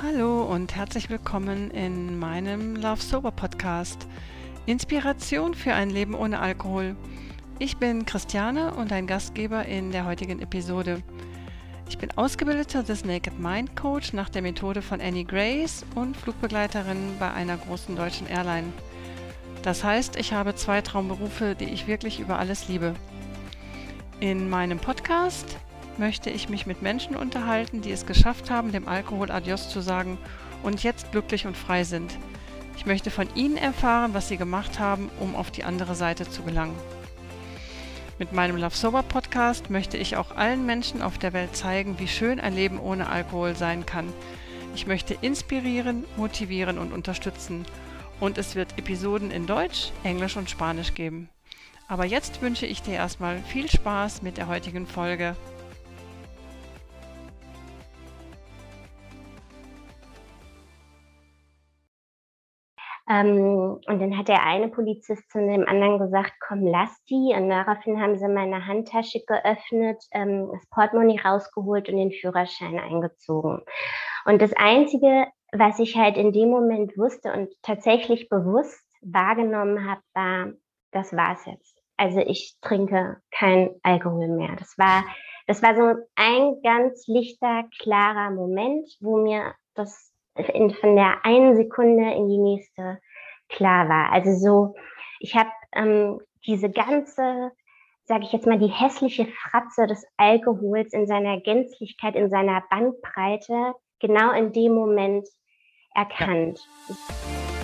Hallo und herzlich willkommen in meinem Love Sober Podcast. Inspiration für ein Leben ohne Alkohol. Ich bin Christiane und ein Gastgeber in der heutigen Episode. Ich bin ausgebildeter des Naked Mind Coach nach der Methode von Annie Grace und Flugbegleiterin bei einer großen deutschen Airline. Das heißt, ich habe zwei Traumberufe, die ich wirklich über alles liebe. In meinem Podcast möchte ich mich mit Menschen unterhalten, die es geschafft haben, dem Alkohol Adios zu sagen und jetzt glücklich und frei sind. Ich möchte von ihnen erfahren, was sie gemacht haben, um auf die andere Seite zu gelangen. Mit meinem Love Sober Podcast möchte ich auch allen Menschen auf der Welt zeigen, wie schön ein Leben ohne Alkohol sein kann. Ich möchte inspirieren, motivieren und unterstützen. Und es wird Episoden in Deutsch, Englisch und Spanisch geben. Aber jetzt wünsche ich dir erstmal viel Spaß mit der heutigen Folge. Ähm, und dann hat der eine Polizist zu dem anderen gesagt, komm, lass die. Und daraufhin haben sie meine Handtasche geöffnet, ähm, das Portemonnaie rausgeholt und den Führerschein eingezogen. Und das Einzige, was ich halt in dem Moment wusste und tatsächlich bewusst wahrgenommen habe, war, das war's jetzt. Also ich trinke kein Alkohol mehr. Das war, das war so ein ganz lichter, klarer Moment, wo mir das in, von der einen Sekunde in die nächste klar war. Also so, ich habe ähm, diese ganze, sage ich jetzt mal, die hässliche Fratze des Alkohols in seiner Gänzlichkeit, in seiner Bandbreite genau in dem Moment erkannt. Ja.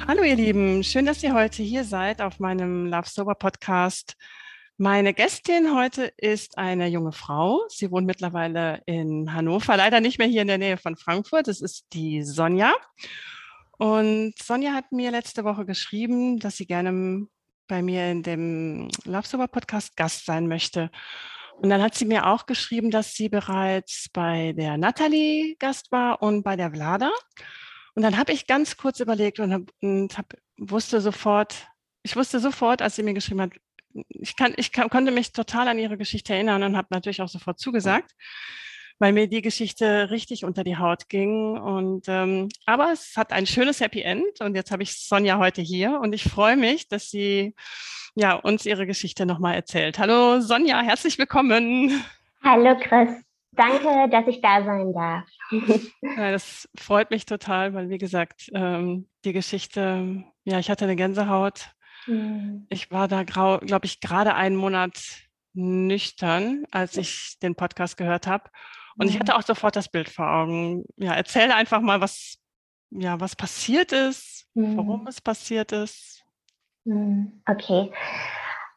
Hallo ihr Lieben, schön, dass ihr heute hier seid auf meinem Love Sober Podcast. Meine Gästin heute ist eine junge Frau. Sie wohnt mittlerweile in Hannover, leider nicht mehr hier in der Nähe von Frankfurt. Das ist die Sonja. Und Sonja hat mir letzte Woche geschrieben, dass sie gerne bei mir in dem Love Sober Podcast Gast sein möchte. Und dann hat sie mir auch geschrieben, dass sie bereits bei der Natalie Gast war und bei der Vlada. Und dann habe ich ganz kurz überlegt und, hab, und hab, wusste sofort, ich wusste sofort, als sie mir geschrieben hat, ich, kann, ich kann, konnte mich total an ihre Geschichte erinnern und habe natürlich auch sofort zugesagt, weil mir die Geschichte richtig unter die Haut ging. Und ähm, aber es hat ein schönes Happy End und jetzt habe ich Sonja heute hier und ich freue mich, dass sie ja uns ihre Geschichte nochmal erzählt. Hallo Sonja, herzlich willkommen. Hallo Chris. Danke, dass ich da sein darf. Ja, das freut mich total, weil wie gesagt, ähm, die Geschichte, ja, ich hatte eine Gänsehaut. Mhm. Ich war da, glaube ich, gerade einen Monat nüchtern, als ich den Podcast gehört habe. Und mhm. ich hatte auch sofort das Bild vor Augen. Ja, erzähl einfach mal, was, ja, was passiert ist, mhm. warum es passiert ist. Mhm. Okay.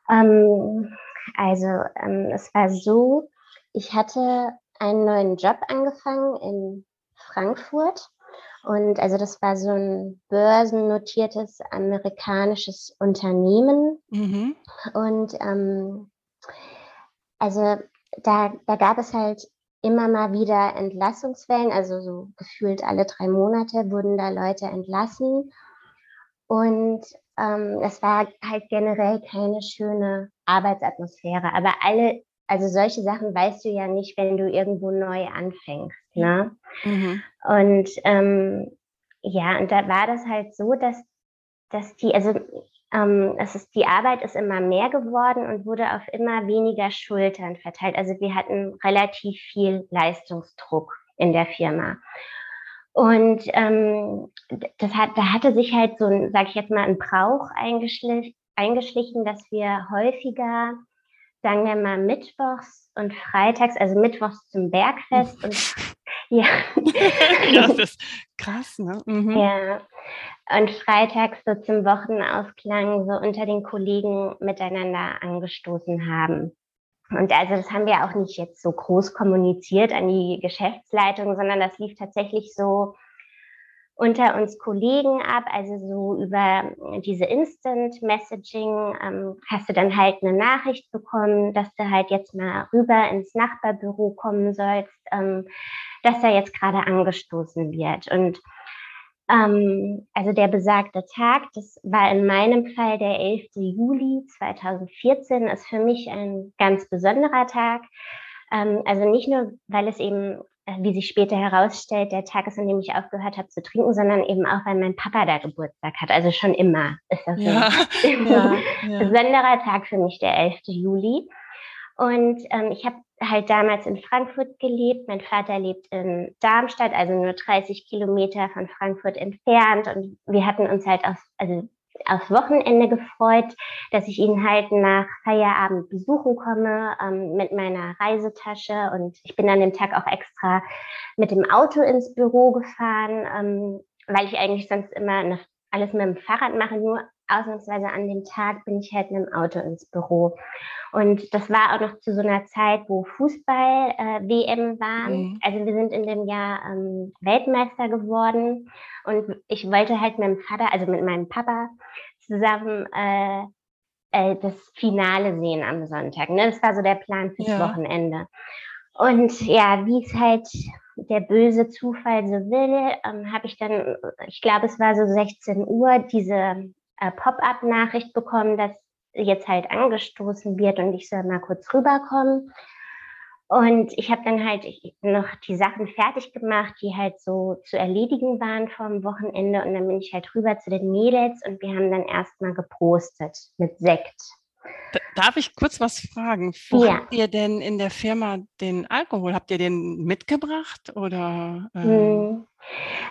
Ähm, also, ähm, es war so, ich hatte einen neuen Job angefangen in Frankfurt. Und also das war so ein börsennotiertes amerikanisches Unternehmen. Mhm. Und ähm, also da, da gab es halt immer mal wieder Entlassungswellen, also so gefühlt alle drei Monate wurden da Leute entlassen. Und ähm, es war halt generell keine schöne Arbeitsatmosphäre. Aber alle also solche Sachen weißt du ja nicht, wenn du irgendwo neu anfängst. Ne? Mhm. Und ähm, ja, und da war das halt so, dass, dass die, also ähm, es ist, die Arbeit ist immer mehr geworden und wurde auf immer weniger Schultern verteilt. Also wir hatten relativ viel Leistungsdruck in der Firma. Und ähm, das hat, da hatte sich halt so ein, sag ich jetzt mal, ein Brauch eingeschlichen, eingeschlichen dass wir häufiger sagen wir mal, mittwochs und freitags, also mittwochs zum Bergfest und ja. ja, das ist krass, ne? Mhm. Ja. Und freitags so zum Wochenausklang so unter den Kollegen miteinander angestoßen haben. Und also das haben wir auch nicht jetzt so groß kommuniziert an die Geschäftsleitung, sondern das lief tatsächlich so unter uns Kollegen ab, also so über diese Instant Messaging ähm, hast du dann halt eine Nachricht bekommen, dass du halt jetzt mal rüber ins Nachbarbüro kommen sollst, ähm, dass da jetzt gerade angestoßen wird. Und Ähm, also der besagte Tag, das war in meinem Fall der 11. Juli 2014, ist für mich ein ganz besonderer Tag. Ähm, also nicht nur, weil es eben, äh, wie sich später herausstellt, der Tag ist, an dem ich aufgehört habe zu trinken, sondern eben auch, weil mein Papa da Geburtstag hat. Also schon immer ist das ja, ein ja, ja. besonderer Tag für mich, der 11. Juli. Und ähm, ich habe halt damals in Frankfurt gelebt. Mein Vater lebt in Darmstadt, also nur 30 Kilometer von Frankfurt entfernt. Und wir hatten uns halt auf, also aufs Wochenende gefreut, dass ich ihn halt nach Feierabend besuchen komme ähm, mit meiner Reisetasche. Und ich bin an dem Tag auch extra mit dem Auto ins Büro gefahren, ähm, weil ich eigentlich sonst immer alles mit dem Fahrrad mache. Nur ausnahmsweise an dem Tag bin ich halt mit dem Auto ins Büro. Und das war auch noch zu so einer Zeit, wo Fußball-WM äh, war. Mhm. Also wir sind in dem Jahr ähm, Weltmeister geworden. Und ich wollte halt mit meinem Vater, also mit meinem Papa, zusammen äh, äh, das Finale sehen am Sonntag. Ne? Das war so der Plan fürs ja. Wochenende. Und ja, wie es halt der böse Zufall so will, ähm, habe ich dann, ich glaube, es war so 16 Uhr, diese äh, Pop-up-Nachricht bekommen, dass jetzt halt angestoßen wird und ich soll mal kurz rüberkommen. Und ich habe dann halt noch die Sachen fertig gemacht, die halt so zu erledigen waren vom Wochenende. Und dann bin ich halt rüber zu den Mädels und wir haben dann erstmal gepostet mit Sekt. Darf ich kurz was fragen? Wo ja. habt ihr denn in der Firma den Alkohol? Habt ihr den mitgebracht oder? Ähm?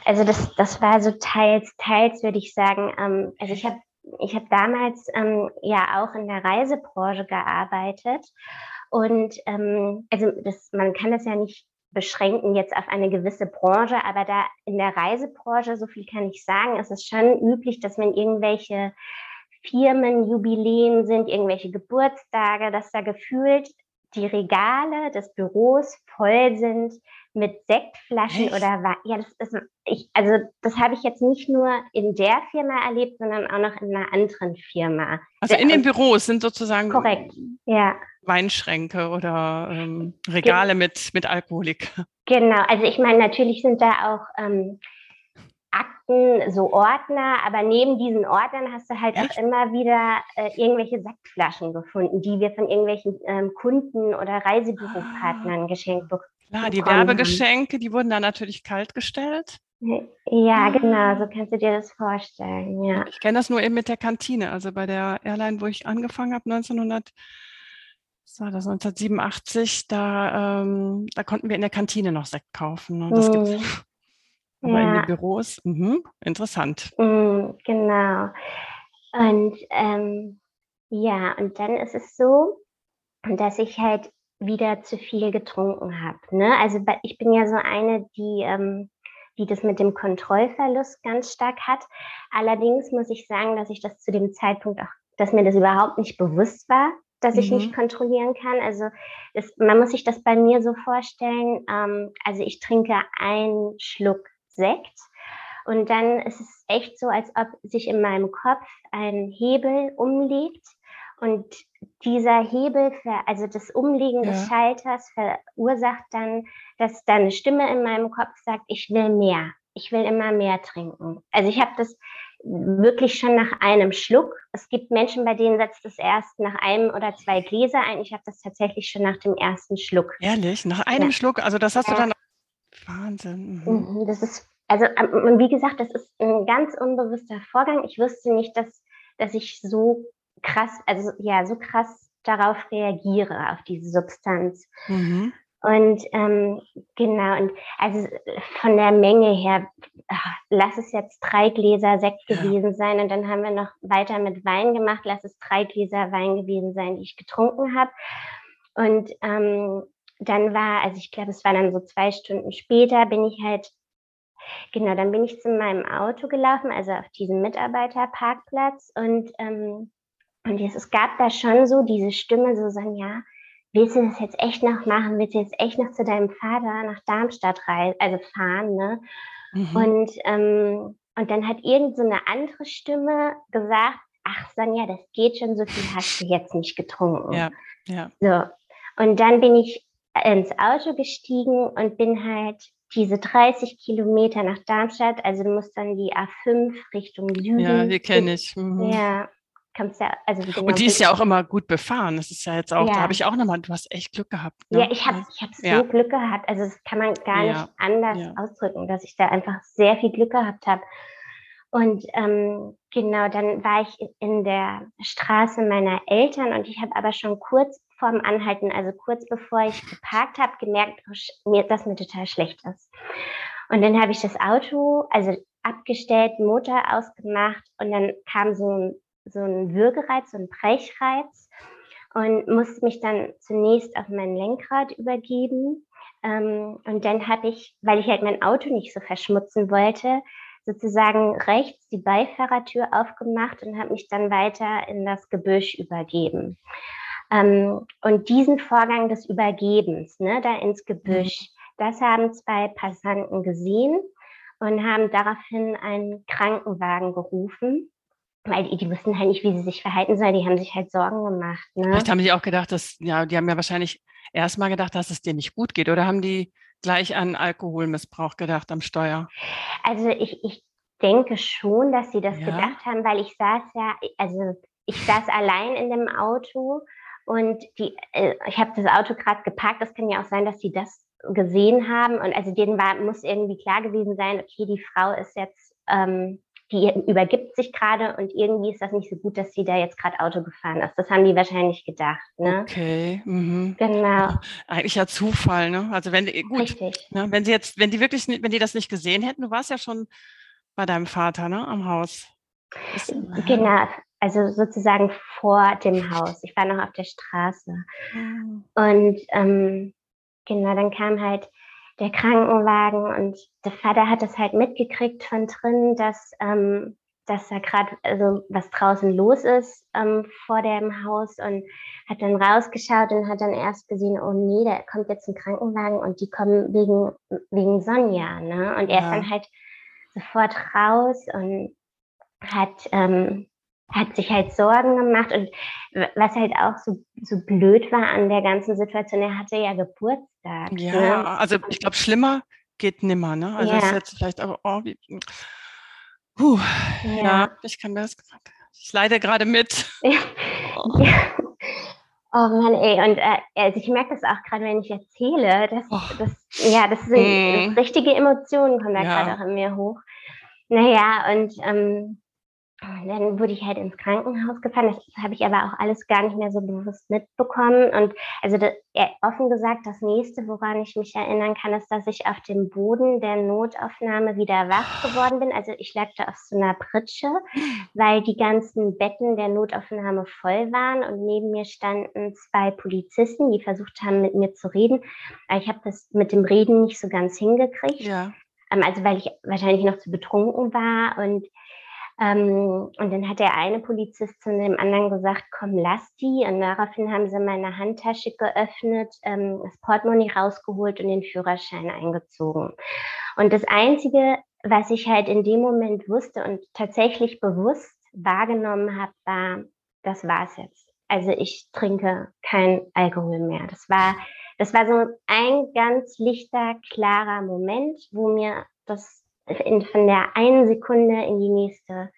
Also das, das war so teils, teils würde ich sagen. Ähm, also ich habe ich hab damals ähm, ja auch in der Reisebranche gearbeitet und ähm, also das, man kann das ja nicht beschränken jetzt auf eine gewisse Branche, aber da in der Reisebranche, so viel kann ich sagen, ist es schon üblich, dass wenn irgendwelche Firmen, Jubiläen sind, irgendwelche Geburtstage, dass da gefühlt die Regale des Büros voll sind mit Sektflaschen Echt? oder Wein. Ja, das ist, ich, also das habe ich jetzt nicht nur in der Firma erlebt, sondern auch noch in einer anderen Firma. Also in den Büros sind sozusagen korrekt, ja. Weinschränke oder ähm, Regale Ge mit, mit Alkoholik. Genau, also ich meine, natürlich sind da auch ähm, Akten, so Ordner, aber neben diesen Ordnern hast du halt Echt? auch immer wieder äh, irgendwelche Sektflaschen gefunden, die wir von irgendwelchen ähm, Kunden oder Reisebüropartnern ah. geschenkt bekommen. Klar, die Werbegeschenke, die wurden dann natürlich kalt gestellt. Ja, genau, so kannst du dir das vorstellen, ja. Ich kenne das nur eben mit der Kantine, also bei der Airline, wo ich angefangen habe, 1900, was war das, 1987, da, ähm, da konnten wir in der Kantine noch Sekt kaufen. Und das mhm. gibt's aber ja. in den Büros, mh, interessant. Mhm, genau. Und ähm, ja, und dann ist es so, dass ich halt wieder zu viel getrunken habe. Ne? Also ich bin ja so eine, die, ähm, die das mit dem Kontrollverlust ganz stark hat. Allerdings muss ich sagen, dass ich das zu dem Zeitpunkt auch, dass mir das überhaupt nicht bewusst war, dass mhm. ich nicht mhm. kontrollieren kann. Also das, man muss sich das bei mir so vorstellen. Ähm, also ich trinke einen Schluck Sekt. Und dann ist es echt so, als ob sich in meinem Kopf ein Hebel umlegt und dieser Hebel, für, also das Umlegen ja. des Schalters verursacht dann, dass da eine Stimme in meinem Kopf sagt, ich will mehr, ich will immer mehr trinken. Also ich habe das wirklich schon nach einem Schluck. Es gibt Menschen, bei denen setzt es erst nach einem oder zwei Gläser ein. Ich habe das tatsächlich schon nach dem ersten Schluck. Ehrlich? Nach einem ja. Schluck? Also das hast ja. du dann. Wahnsinn. Mhm. mhm. Das ist also wie gesagt, das ist ein ganz unbewusster Vorgang. Ich wusste nicht, dass, dass ich so krass, also ja, so krass darauf reagiere, auf diese Substanz. Mhm. Und ähm, genau, und also von der Menge her, ach, lass es jetzt drei Gläser Sekt ja. gewesen sein und dann haben wir noch weiter mit Wein gemacht, lass es drei Gläser Wein gewesen sein, die ich getrunken habe. Und ähm, dann war, also ich glaube, es war dann so zwei Stunden später, bin ich halt Genau, dann bin ich zu meinem Auto gelaufen, also auf diesem Mitarbeiterparkplatz und, ähm, und es, es gab da schon so diese Stimme, so sagen, ja, willst du das jetzt echt noch machen? Willst du jetzt echt noch zu deinem Vater nach Darmstadt reisen, also fahren, ne? Mhm. Und, ähm, und dann hat irgend so eine andere Stimme gesagt, ach Sonja, das geht schon, so viel hast du jetzt nicht getrunken. Ja, ja. So. Und dann bin ich ins Auto gestiegen und bin halt diese 30 Kilometer nach Darmstadt, also du musst dann die A5 Richtung Süden. Ja, die kenne ich. Mhm. Ja, ja, also genau Und die ist ja auch immer gut befahren. Das ist ja jetzt auch, ja. da habe ich auch nochmal, du hast echt Glück gehabt. Ne? Ja, ich habe ich hab so ja. Glück gehabt. Also das kann man gar nicht anders ausdrücken, dass ich da einfach sehr viel Glück gehabt habe. Und ähm, genau, dann war ich in der Straße meiner Eltern und ich habe aber schon kurz vorm Anhalten, also kurz bevor ich geparkt habe, gemerkt, oh, dass mir total schlecht ist. Und dann habe ich das Auto, also abgestellt, Motor ausgemacht und dann kam so ein, so ein Würgereiz, so ein Brechreiz und musste mich dann zunächst auf mein Lenkrad übergeben. Ähm, und dann habe ich, weil ich halt mein Auto nicht so verschmutzen wollte, sozusagen rechts die Beifahrertür aufgemacht und habe mich dann weiter in das Gebüsch übergeben. Ähm, und diesen Vorgang des Übergebens, ne, da ins Gebüsch, mhm. das haben zwei Passanten gesehen und haben daraufhin einen Krankenwagen gerufen. Weil die, die wussten halt nicht, wie sie sich verhalten sollen. Die haben sich halt Sorgen gemacht. Ne? Vielleicht haben die auch gedacht, dass, ja, die haben ja wahrscheinlich erstmal gedacht, dass es dir nicht gut geht. Oder haben die gleich an Alkoholmissbrauch gedacht am Steuer? Also ich, ich denke schon, dass sie das ja. gedacht haben, weil ich saß ja, also ich saß allein in dem Auto und die, äh, ich habe das Auto gerade geparkt. Das kann ja auch sein, dass sie das gesehen haben. Und also denen war, muss irgendwie klar gewesen sein, okay, die Frau ist jetzt, ähm, die übergibt sich gerade und irgendwie ist das nicht so gut, dass sie da jetzt gerade Auto gefahren ist. Das haben die wahrscheinlich gedacht. Ne? Okay. Mhm. Genau. Eigentlich ja Zufall, ne? Also wenn gut, Richtig. Ne? wenn sie jetzt, wenn die wirklich, wenn die das nicht gesehen hätten, du warst ja schon bei deinem Vater, ne, am Haus. Genau, also sozusagen vor dem Haus. Ich war noch auf der Straße. Mhm. Und ähm, genau, dann kam halt der Krankenwagen und der Vater hat das halt mitgekriegt von drin, dass, ähm, dass da gerade also was draußen los ist ähm, vor dem Haus und hat dann rausgeschaut und hat dann erst gesehen, oh nee, da kommt jetzt ein Krankenwagen und die kommen wegen, wegen Sonja. Ne? Und er ja. ist dann halt sofort raus und hat ähm, hat sich halt Sorgen gemacht und was halt auch so, so blöd war an der ganzen Situation, er hatte ja Geburtstag. Ja, ne? also ich glaube, schlimmer geht nimmer, ne? Also ja. ist jetzt vielleicht aber, oh, wie, puh, ja. ja. ich kann mir das, ich leide gerade mit. oh. ja. Oh Mann, ey, und äh, also ich merke das auch gerade, wenn ich erzähle, dass, oh. das, ja, das sind hm. richtige Emotionen, kommen da ja. gerade auch in mir hoch. Naja, und ähm, dann wurde ich halt ins Krankenhaus gefahren. Das habe ich aber auch alles gar nicht mehr so bewusst mitbekommen. Und also das, offen gesagt, das nächste, woran ich mich erinnern kann, ist, dass ich auf dem Boden der Notaufnahme wieder wach geworden bin. Also ich lag da auf so einer Pritsche, weil die ganzen Betten der Notaufnahme voll waren und neben mir standen zwei Polizisten, die versucht haben, mit mir zu reden. Aber ich habe das mit dem Reden nicht so ganz hingekriegt. Ja. Ähm, also weil ich wahrscheinlich noch zu betrunken war und ähm, und dann hat der eine Polizist zu dem anderen gesagt, komm, lass die. Und daraufhin haben sie meine Handtasche geöffnet, ähm, das Portemonnaie rausgeholt und den Führerschein eingezogen. Und das Einzige, was ich halt in dem Moment wusste und tatsächlich bewusst wahrgenommen habe, war, das war's jetzt. Also ich trinke kein Alkohol mehr. Das war, das war so ein ganz lichter, klarer Moment, wo mir das in, von der einen Sekunde in die nächste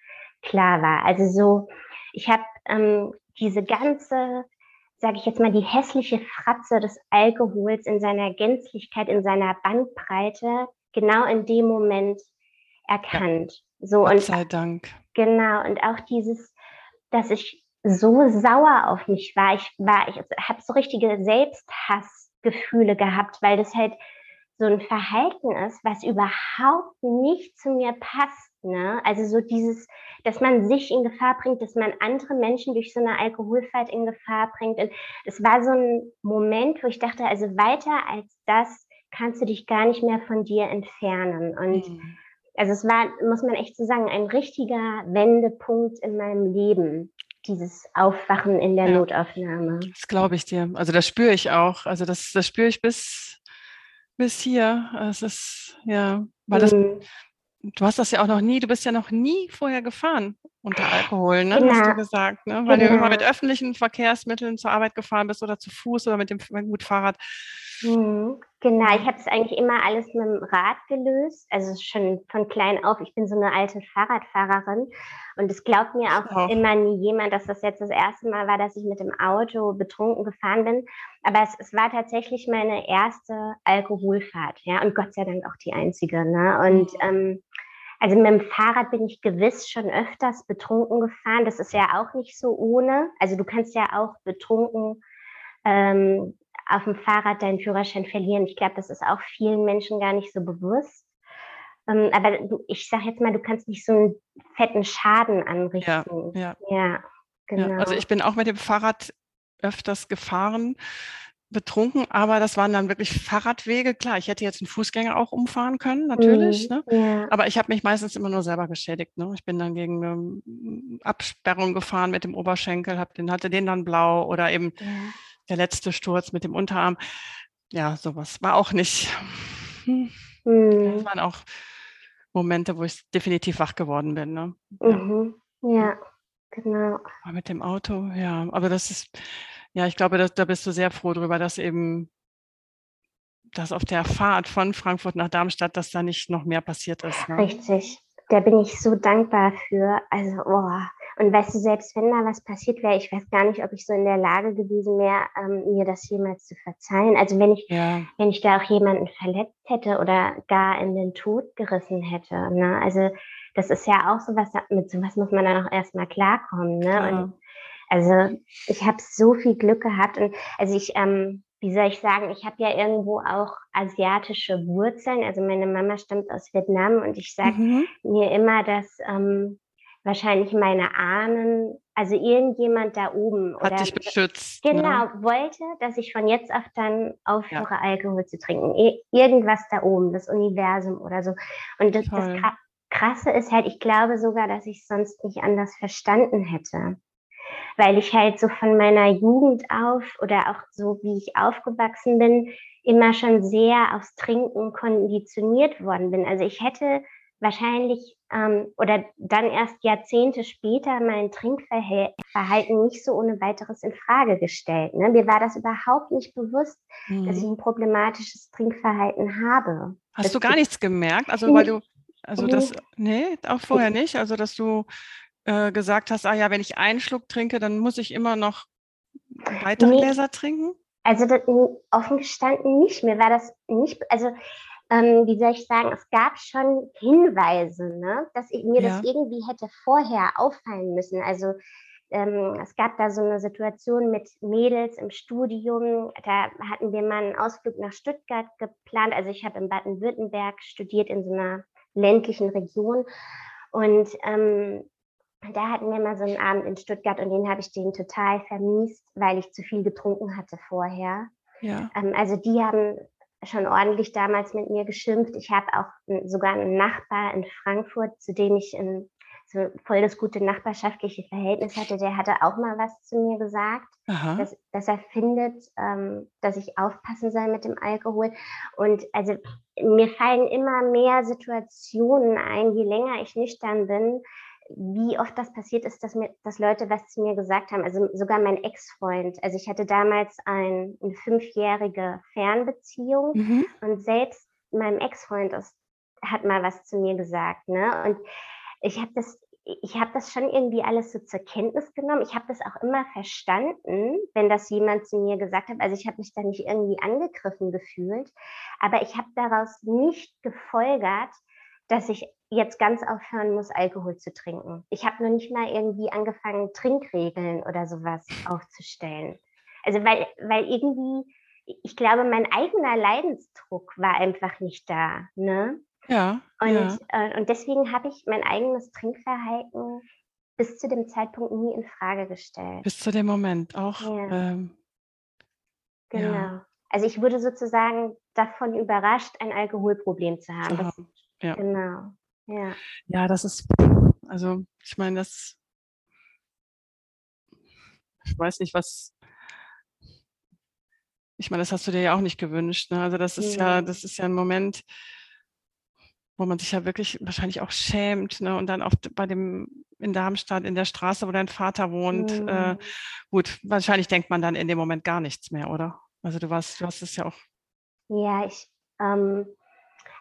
klar war. Also so, ich habe ähm, diese ganze, sage ich jetzt mal, die hässliche Fratze des Alkohols in seiner Gänzlichkeit, in seiner Bandbreite genau in dem Moment erkannt. Ja, so Gott sei Dank. Genau und auch dieses, dass ich so sauer auf mich war. Ich war, ich habe so richtige Selbsthassgefühle gehabt, weil das halt so ein Verhalten ist, was überhaupt nicht zu mir passt. Ne? Also so dieses, dass man sich in Gefahr bringt, dass man andere Menschen durch so eine Alkoholfahrt in Gefahr bringt. Und das war so ein Moment, wo ich dachte, also weiter als das kannst du dich gar nicht mehr von dir entfernen. Und mhm. also es war, muss man echt so sagen, ein richtiger Wendepunkt in meinem Leben dieses Aufwachen in der ja, Notaufnahme. Das glaube ich dir. Also das spüre ich auch. Also das, das spüre ich bis bis hier. Es ist, ja, weil das, mhm. du hast das ja auch noch nie, du bist ja noch nie vorher gefahren. Unter Alkohol, ne? Genau. Hast du genau. gesagt, ne? Weil genau. du immer mit öffentlichen Verkehrsmitteln zur Arbeit gefahren bist oder zu Fuß oder mit dem gut Fahrrad. Mhm. Genau, ich habe es eigentlich immer alles mit dem Rad gelöst. Also schon von klein auf. Ich bin so eine alte Fahrradfahrerin und es glaubt mir auch, auch, immer nie jemand, dass das jetzt das erste Mal war, dass ich mit dem Auto betrunken gefahren bin. Aber es, es war tatsächlich meine erste Alkoholfahrt, ja, und Gott sei Dank auch die einzige. Ne? Und mhm. ähm, also mit dem Fahrrad bin ich gewiss schon öfters betrunken gefahren. Das ist ja auch nicht so ohne. Also du kannst ja auch betrunken ähm, auf dem Fahrrad deinen Führerschein verlieren. Ich glaube, das ist auch vielen Menschen gar nicht so bewusst. Ähm, aber du, ich sage jetzt mal, du kannst nicht so einen fetten Schaden anrichten. Ja, ja. ja genau. Ja, also ich bin auch mit dem Fahrrad öfters gefahren betrunken, aber das waren dann wirklich Fahrradwege. Klar, ich hätte jetzt einen Fußgänger auch umfahren können, natürlich. Mhm, ne? ja. Aber ich habe mich meistens immer nur selber geschädigt. Ne? Ich bin dann gegen eine mm, Absperrung gefahren mit dem Oberschenkel, hab den, hatte den dann blau oder eben ja. der letzte Sturz mit dem Unterarm. Ja, sowas war auch nicht. Hm. Mhm. Das waren auch Momente, wo ich definitiv wach geworden bin. Ne? Mhm. Ja, genau. Aber mit dem Auto, ja. Aber das ist ja, ich glaube, da, da bist du sehr froh darüber, dass eben dass auf der Fahrt von Frankfurt nach Darmstadt, dass da nicht noch mehr passiert ist. Ne? Richtig. Da bin ich so dankbar für. Also, oh. Und weißt du, selbst wenn da was passiert wäre, ich weiß gar nicht, ob ich so in der Lage gewesen wäre, ähm, mir das jemals zu verzeihen. Also wenn ich, ja. wenn ich da auch jemanden verletzt hätte oder gar in den Tod gerissen hätte. Ne? Also das ist ja auch sowas, mit sowas muss man dann auch erstmal klarkommen. Ne? Ja. Und also ich habe so viel Glück gehabt und also ich, ähm, wie soll ich sagen, ich habe ja irgendwo auch asiatische Wurzeln. Also meine Mama stammt aus Vietnam und ich sage mhm. mir immer, dass ähm, wahrscheinlich meine Ahnen, also irgendjemand da oben hat oder, dich beschützt. Ne? Genau, ne? wollte, dass ich von jetzt auf dann aufhöre, ja. Alkohol zu trinken. irgendwas da oben, das Universum oder so. Und das, das Krasse ist halt, ich glaube sogar, dass ich es sonst nicht anders verstanden hätte weil ich halt so von meiner Jugend auf oder auch so wie ich aufgewachsen bin, immer schon sehr aufs Trinken konditioniert worden bin. Also ich hätte wahrscheinlich ähm, oder dann erst Jahrzehnte später mein Trinkverhalten nicht so ohne weiteres in Frage gestellt. Ne? Mir war das überhaupt nicht bewusst, mhm. dass ich ein problematisches Trinkverhalten habe. Hast das du gar nichts gemerkt? Also weil du, also das, nee, auch vorher nicht. Also dass du äh, gesagt hast, ah ja, wenn ich einen Schluck trinke, dann muss ich immer noch weitere nee. Gläser trinken? Also das, offen gestanden nicht. Mir war das nicht, also ähm, wie soll ich sagen, es gab schon Hinweise, ne, dass ich, mir ja. das irgendwie hätte vorher auffallen müssen. Also ähm, es gab da so eine Situation mit Mädels im Studium. Da hatten wir mal einen Ausflug nach Stuttgart geplant. Also ich habe in Baden-Württemberg studiert in so einer ländlichen Region. Und ähm, da hatten wir mal so einen Abend in Stuttgart und den habe ich denen total vermiest, weil ich zu viel getrunken hatte vorher. Ja. Ähm, also die haben schon ordentlich damals mit mir geschimpft. Ich habe auch sogar einen Nachbar in Frankfurt, zu dem ich in so voll das gute nachbarschaftliche Verhältnis hatte, der hatte auch mal was zu mir gesagt, dass, dass, er findet, ähm, dass ich aufpassen soll mit dem Alkohol. Und also mir fallen immer mehr Situationen ein, je länger ich nüchtern bin, wie oft das passiert ist, dass, mir, dass Leute was zu mir gesagt haben. Also sogar mein Ex-Freund. Also ich hatte damals ein, eine fünfjährige Fernbeziehung mhm. und selbst meinem Ex-Freund hat mal was zu mir gesagt. Ne? Und ich habe das, ich habe das schon irgendwie alles so zur Kenntnis genommen. Ich habe das auch immer verstanden, wenn das jemand zu mir gesagt hat. Also ich habe mich da nicht irgendwie angegriffen gefühlt, aber ich habe daraus nicht gefolgert, dass ich jetzt ganz aufhören muss, Alkohol zu trinken. Ich habe noch nicht mal irgendwie angefangen, Trinkregeln oder sowas aufzustellen. Also weil, weil irgendwie, ich glaube, mein eigener Leidensdruck war einfach nicht da. Ne? Ja. Und, ja. Äh, und deswegen habe ich mein eigenes Trinkverhalten bis zu dem Zeitpunkt nie in Frage gestellt. Bis zu dem Moment auch. Ja. Ähm, genau. Ja. Also ich wurde sozusagen davon überrascht, ein Alkoholproblem zu haben. Haben. Ja. Genau. Ja. Ja, das ist, also ich meine, das, ich weiß nicht, was, ich meine, das hast du dir ja auch nicht gewünscht. Ne? Also das ist ja, das ist ja ein Moment, wo man sich ja wirklich wahrscheinlich auch schämt, ne? Und dann oft bei dem in Darmstadt, in der Straße, wo dein Vater wohnt, mhm. äh, gut, wahrscheinlich denkt man dann in dem Moment gar nichts mehr, oder? Also du warst, du hast es ja auch. Ja, ich, ähm,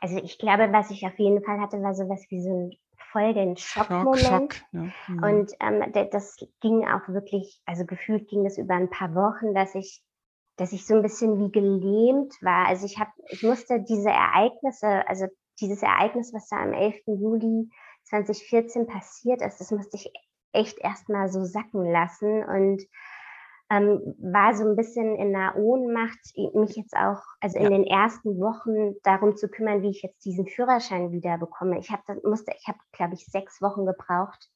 also ich glaube, was ich auf jeden Fall hatte, war sowas wie so ein voll den Schockmoment. Schock, Schock, ja. mhm. Und ähm, das ging auch wirklich, also gefühlt ging das über ein paar Wochen, dass ich dass ich so ein bisschen wie gelähmt war. Also ich habe, ich musste diese Ereignisse, also dieses Ereignis, was da am 11. Juli 2014 passiert ist, das musste ich echt erstmal so sacken lassen und ähm, war so ein bisschen in einer Ohnmacht, mich jetzt auch, also in ja. den ersten Wochen darum zu kümmern, wie ich jetzt diesen Führerschein wieder bekomme. Ich habe, musste, ich habe, glaube ich, sechs Wochen gebraucht,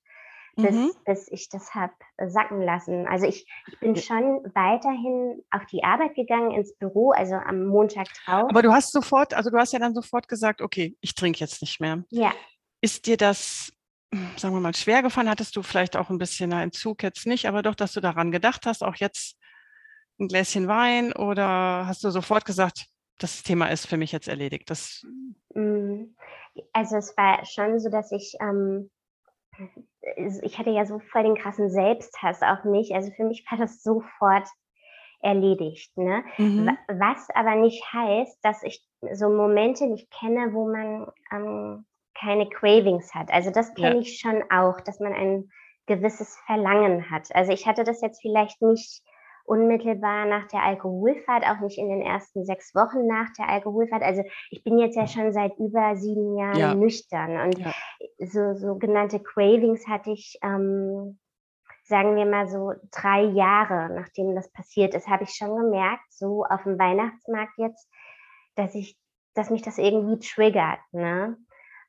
bis, mhm. bis ich das habe äh, sacken lassen. Also ich, ich bin schon weiterhin auf die Arbeit gegangen, ins Büro, also am Montag drauf. Aber du hast sofort, also du hast ja dann sofort gesagt, okay, ich trinke jetzt nicht mehr. Ja. Ist dir das, sagen wir mal, schwer gefallen? Hattest du vielleicht auch ein bisschen einen Entzug jetzt nicht, aber doch, dass du daran gedacht hast, auch jetzt ein Gläschen Wein oder hast du sofort gesagt, das Thema ist für mich jetzt erledigt? Das mm, also es war schon so, dass ich ähm, ich hatte ja so voll den krassen Selbsthass auf mich. Also für mich war das sofort erledigt. Ne? Mhm. Was aber nicht heißt, dass ich so Momente nicht kenne, wo man ähm, keine Cravings hat. Also das kenne ja. ich schon auch, dass man ein gewisses Verlangen hat. Also ich hatte das jetzt vielleicht nicht unmittelbar nach der Alkoholfahrt, auch nicht in den ersten sechs Wochen nach der Alkoholfahrt. Also ich bin jetzt ja schon seit über sieben Jahren ja. nüchtern und ja. so sogenannte Cravings hatte ich, ähm, sagen wir mal so drei Jahre, nachdem das passiert ist, habe ich schon gemerkt, so auf dem Weihnachtsmarkt jetzt, dass ich, dass mich das irgendwie triggert. Ne?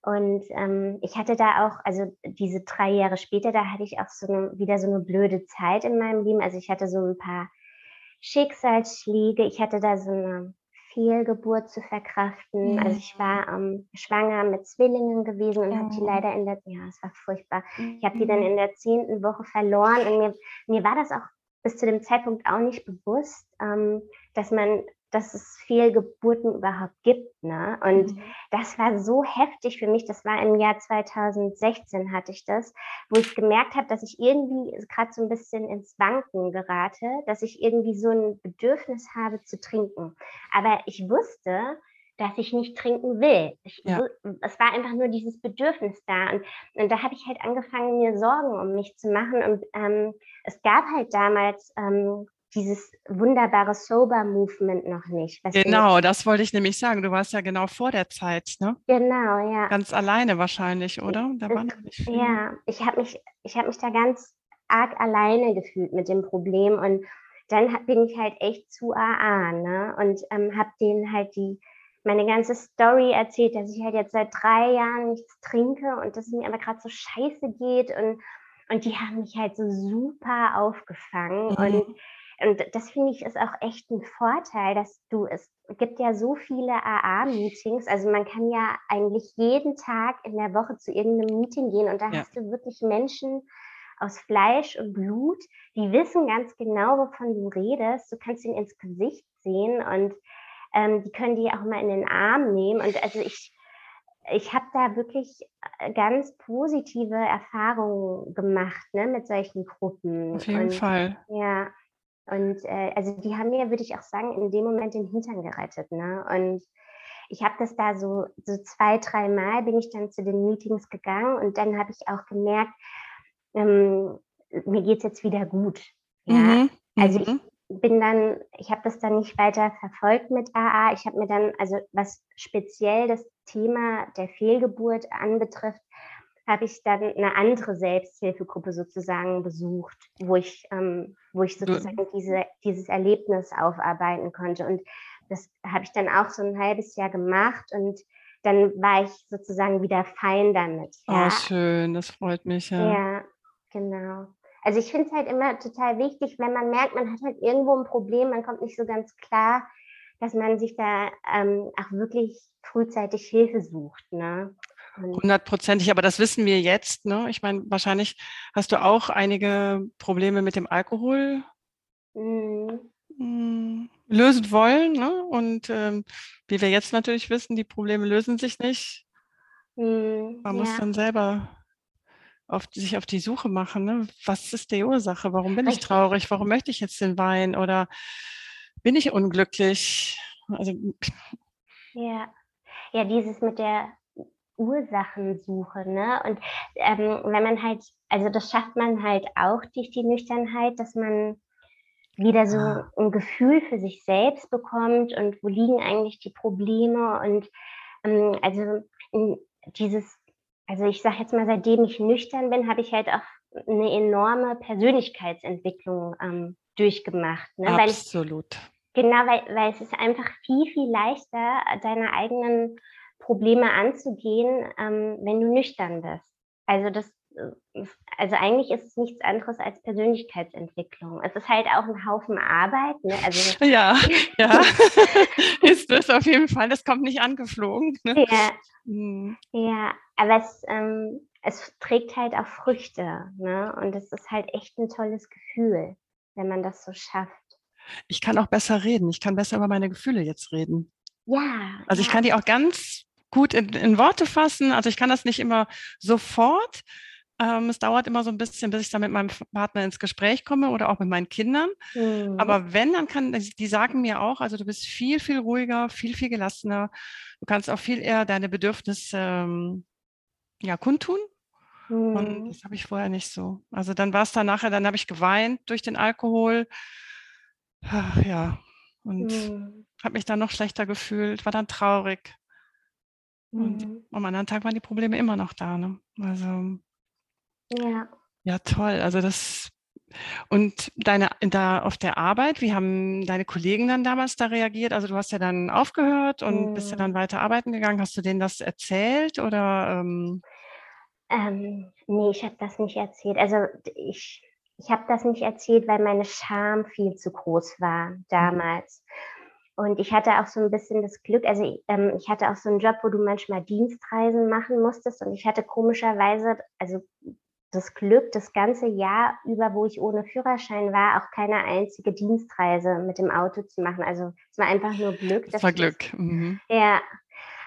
Und ähm, ich hatte da auch, also diese drei Jahre später, da hatte ich auch so eine, wieder so eine blöde Zeit in meinem Leben. Also ich hatte so ein paar Schicksalsschläge. Ich hatte da so eine Fehlgeburt zu verkraften. Mhm. Also ich war ähm, schwanger mit Zwillingen gewesen und oh. habe die leider in der, ja, es war furchtbar. Mhm. Ich habe die dann mhm. in der zehnten Woche verloren und mir, mir war das auch bis zu dem Zeitpunkt auch nicht bewusst, ähm, dass man dass es Fehlgeburten überhaupt gibt. Ne? Und mhm. das war so heftig für mich. Das war im Jahr 2016 hatte ich das, wo ich gemerkt habe, dass ich irgendwie gerade so ein bisschen ins Wanken gerate, dass ich irgendwie so ein Bedürfnis habe zu trinken. Aber ich wusste, dass ich nicht trinken will. Ich, ja. Es war einfach nur dieses Bedürfnis da. Und, und da habe ich halt angefangen, mir Sorgen um mich zu machen. Und ähm, es gab halt damals ähm, dieses wunderbare Sober-Movement noch nicht. genau, das wollte ich nämlich sagen. Du warst ja genau vor der Zeit, ne? Genau, ja. Ganz alleine wahrscheinlich, oder? Da war noch nicht viel. Ja, ich habe mich, ich mich da ganz arg alleine gefühlt mit dem Problem und dann bin ich halt echt zu AA, ne? Und ähm, habe denen halt die meine ganze Story erzählt, dass ich halt jetzt seit drei Jahren nichts trinke und dass es mir aber gerade so scheiße geht und und die haben mich halt so super aufgefangen mhm. und und das finde ich ist auch echt ein Vorteil, dass du, es gibt ja so viele AA-Meetings, also man kann ja eigentlich jeden Tag in der Woche zu irgendeinem Meeting gehen und da ja. hast du wirklich Menschen aus Fleisch und Blut, die wissen ganz genau, wovon du redest. Du kannst ihnen ins Gesicht sehen und ähm, die können die auch mal in den Arm nehmen. Und also ich, ich habe da wirklich äh, ganz positive Erfahrungen gemacht ne, mit solchen Gruppen. Auf jeden und, Fall. Ja. Und äh, also die haben mir, würde ich auch sagen, in dem Moment den Hintern gerettet. Ne? Und ich habe das da so, so zwei, drei Mal bin ich dann zu den Meetings gegangen und dann habe ich auch gemerkt, ähm, mir geht es jetzt wieder gut. Ja? Mhm. Also ich mhm. bin dann, ich habe das dann nicht weiter verfolgt mit AA. Ich habe mir dann, also was speziell das Thema der Fehlgeburt anbetrifft, habe ich dann eine andere Selbsthilfegruppe sozusagen besucht, wo ich, ähm, wo ich sozusagen diese, dieses Erlebnis aufarbeiten konnte. Und das habe ich dann auch so ein halbes Jahr gemacht und dann war ich sozusagen wieder fein damit. Ja. Oh, schön, das freut mich. Ja, ja genau. Also ich finde es halt immer total wichtig, wenn man merkt, man hat halt irgendwo ein Problem, man kommt nicht so ganz klar, dass man sich da ähm, auch wirklich frühzeitig Hilfe sucht. Ne? Hundertprozentig, aber das wissen wir jetzt. Ne? Ich meine, wahrscheinlich hast du auch einige Probleme mit dem Alkohol mhm. Hm, lösen wollen. Ne? Und ähm, wie wir jetzt natürlich wissen, die Probleme lösen sich nicht. Mhm, Man ja. muss dann selber auf, sich auf die Suche machen. Ne? Was ist die Ursache? Warum bin ich traurig? Warum möchte ich jetzt den Wein? Oder bin ich unglücklich? Also, ja. ja, dieses mit der Ursachensuche, ne? Und ähm, wenn man halt, also das schafft man halt auch durch die Nüchternheit, dass man wieder so ah. ein Gefühl für sich selbst bekommt und wo liegen eigentlich die Probleme und ähm, also dieses, also ich sage jetzt mal, seitdem ich nüchtern bin, habe ich halt auch eine enorme Persönlichkeitsentwicklung ähm, durchgemacht. Ne? Absolut. Weil ich, genau, weil, weil es ist einfach viel, viel leichter, deine eigenen Probleme anzugehen, ähm, wenn du nüchtern bist. Also das, äh, also eigentlich ist es nichts anderes als Persönlichkeitsentwicklung. Es ist halt auch ein Haufen Arbeit. Ne? Also, ja, ja, ist das auf jeden Fall. Das kommt nicht angeflogen. Ne? Ja, mhm. ja, aber es, ähm, es trägt halt auch Früchte. Ne? Und es ist halt echt ein tolles Gefühl, wenn man das so schafft. Ich kann auch besser reden. Ich kann besser über meine Gefühle jetzt reden. Ja. Also ich kann die auch ganz gut in, in Worte fassen. Also ich kann das nicht immer sofort. Ähm, es dauert immer so ein bisschen, bis ich da mit meinem Partner ins Gespräch komme oder auch mit meinen Kindern. Mhm. Aber wenn, dann kann, die sagen mir auch, also du bist viel, viel ruhiger, viel, viel gelassener. Du kannst auch viel eher deine Bedürfnisse ähm, ja, kundtun. Mhm. Und das habe ich vorher nicht so. Also dann war es dann nachher, dann habe ich geweint durch den Alkohol. Ach, ja, und mhm. habe mich dann noch schlechter gefühlt, war dann traurig. Und mhm. am anderen Tag waren die Probleme immer noch da. Ne? Also ja. Ja, toll. Also das und deine da auf der Arbeit, wie haben deine Kollegen dann damals da reagiert? Also du hast ja dann aufgehört und mhm. bist ja dann weiter arbeiten gegangen. Hast du denen das erzählt oder? Ähm? Ähm, nee, ich habe das nicht erzählt. Also ich, ich habe das nicht erzählt, weil meine Scham viel zu groß war mhm. Und ich hatte auch so ein bisschen das Glück, also ich, ähm, ich hatte auch so einen Job, wo du manchmal Dienstreisen machen musstest und ich hatte komischerweise, also das Glück, das ganze Jahr über, wo ich ohne Führerschein war, auch keine einzige Dienstreise mit dem Auto zu machen. Also es war einfach nur Glück. Das war Glück. Mhm. Ja.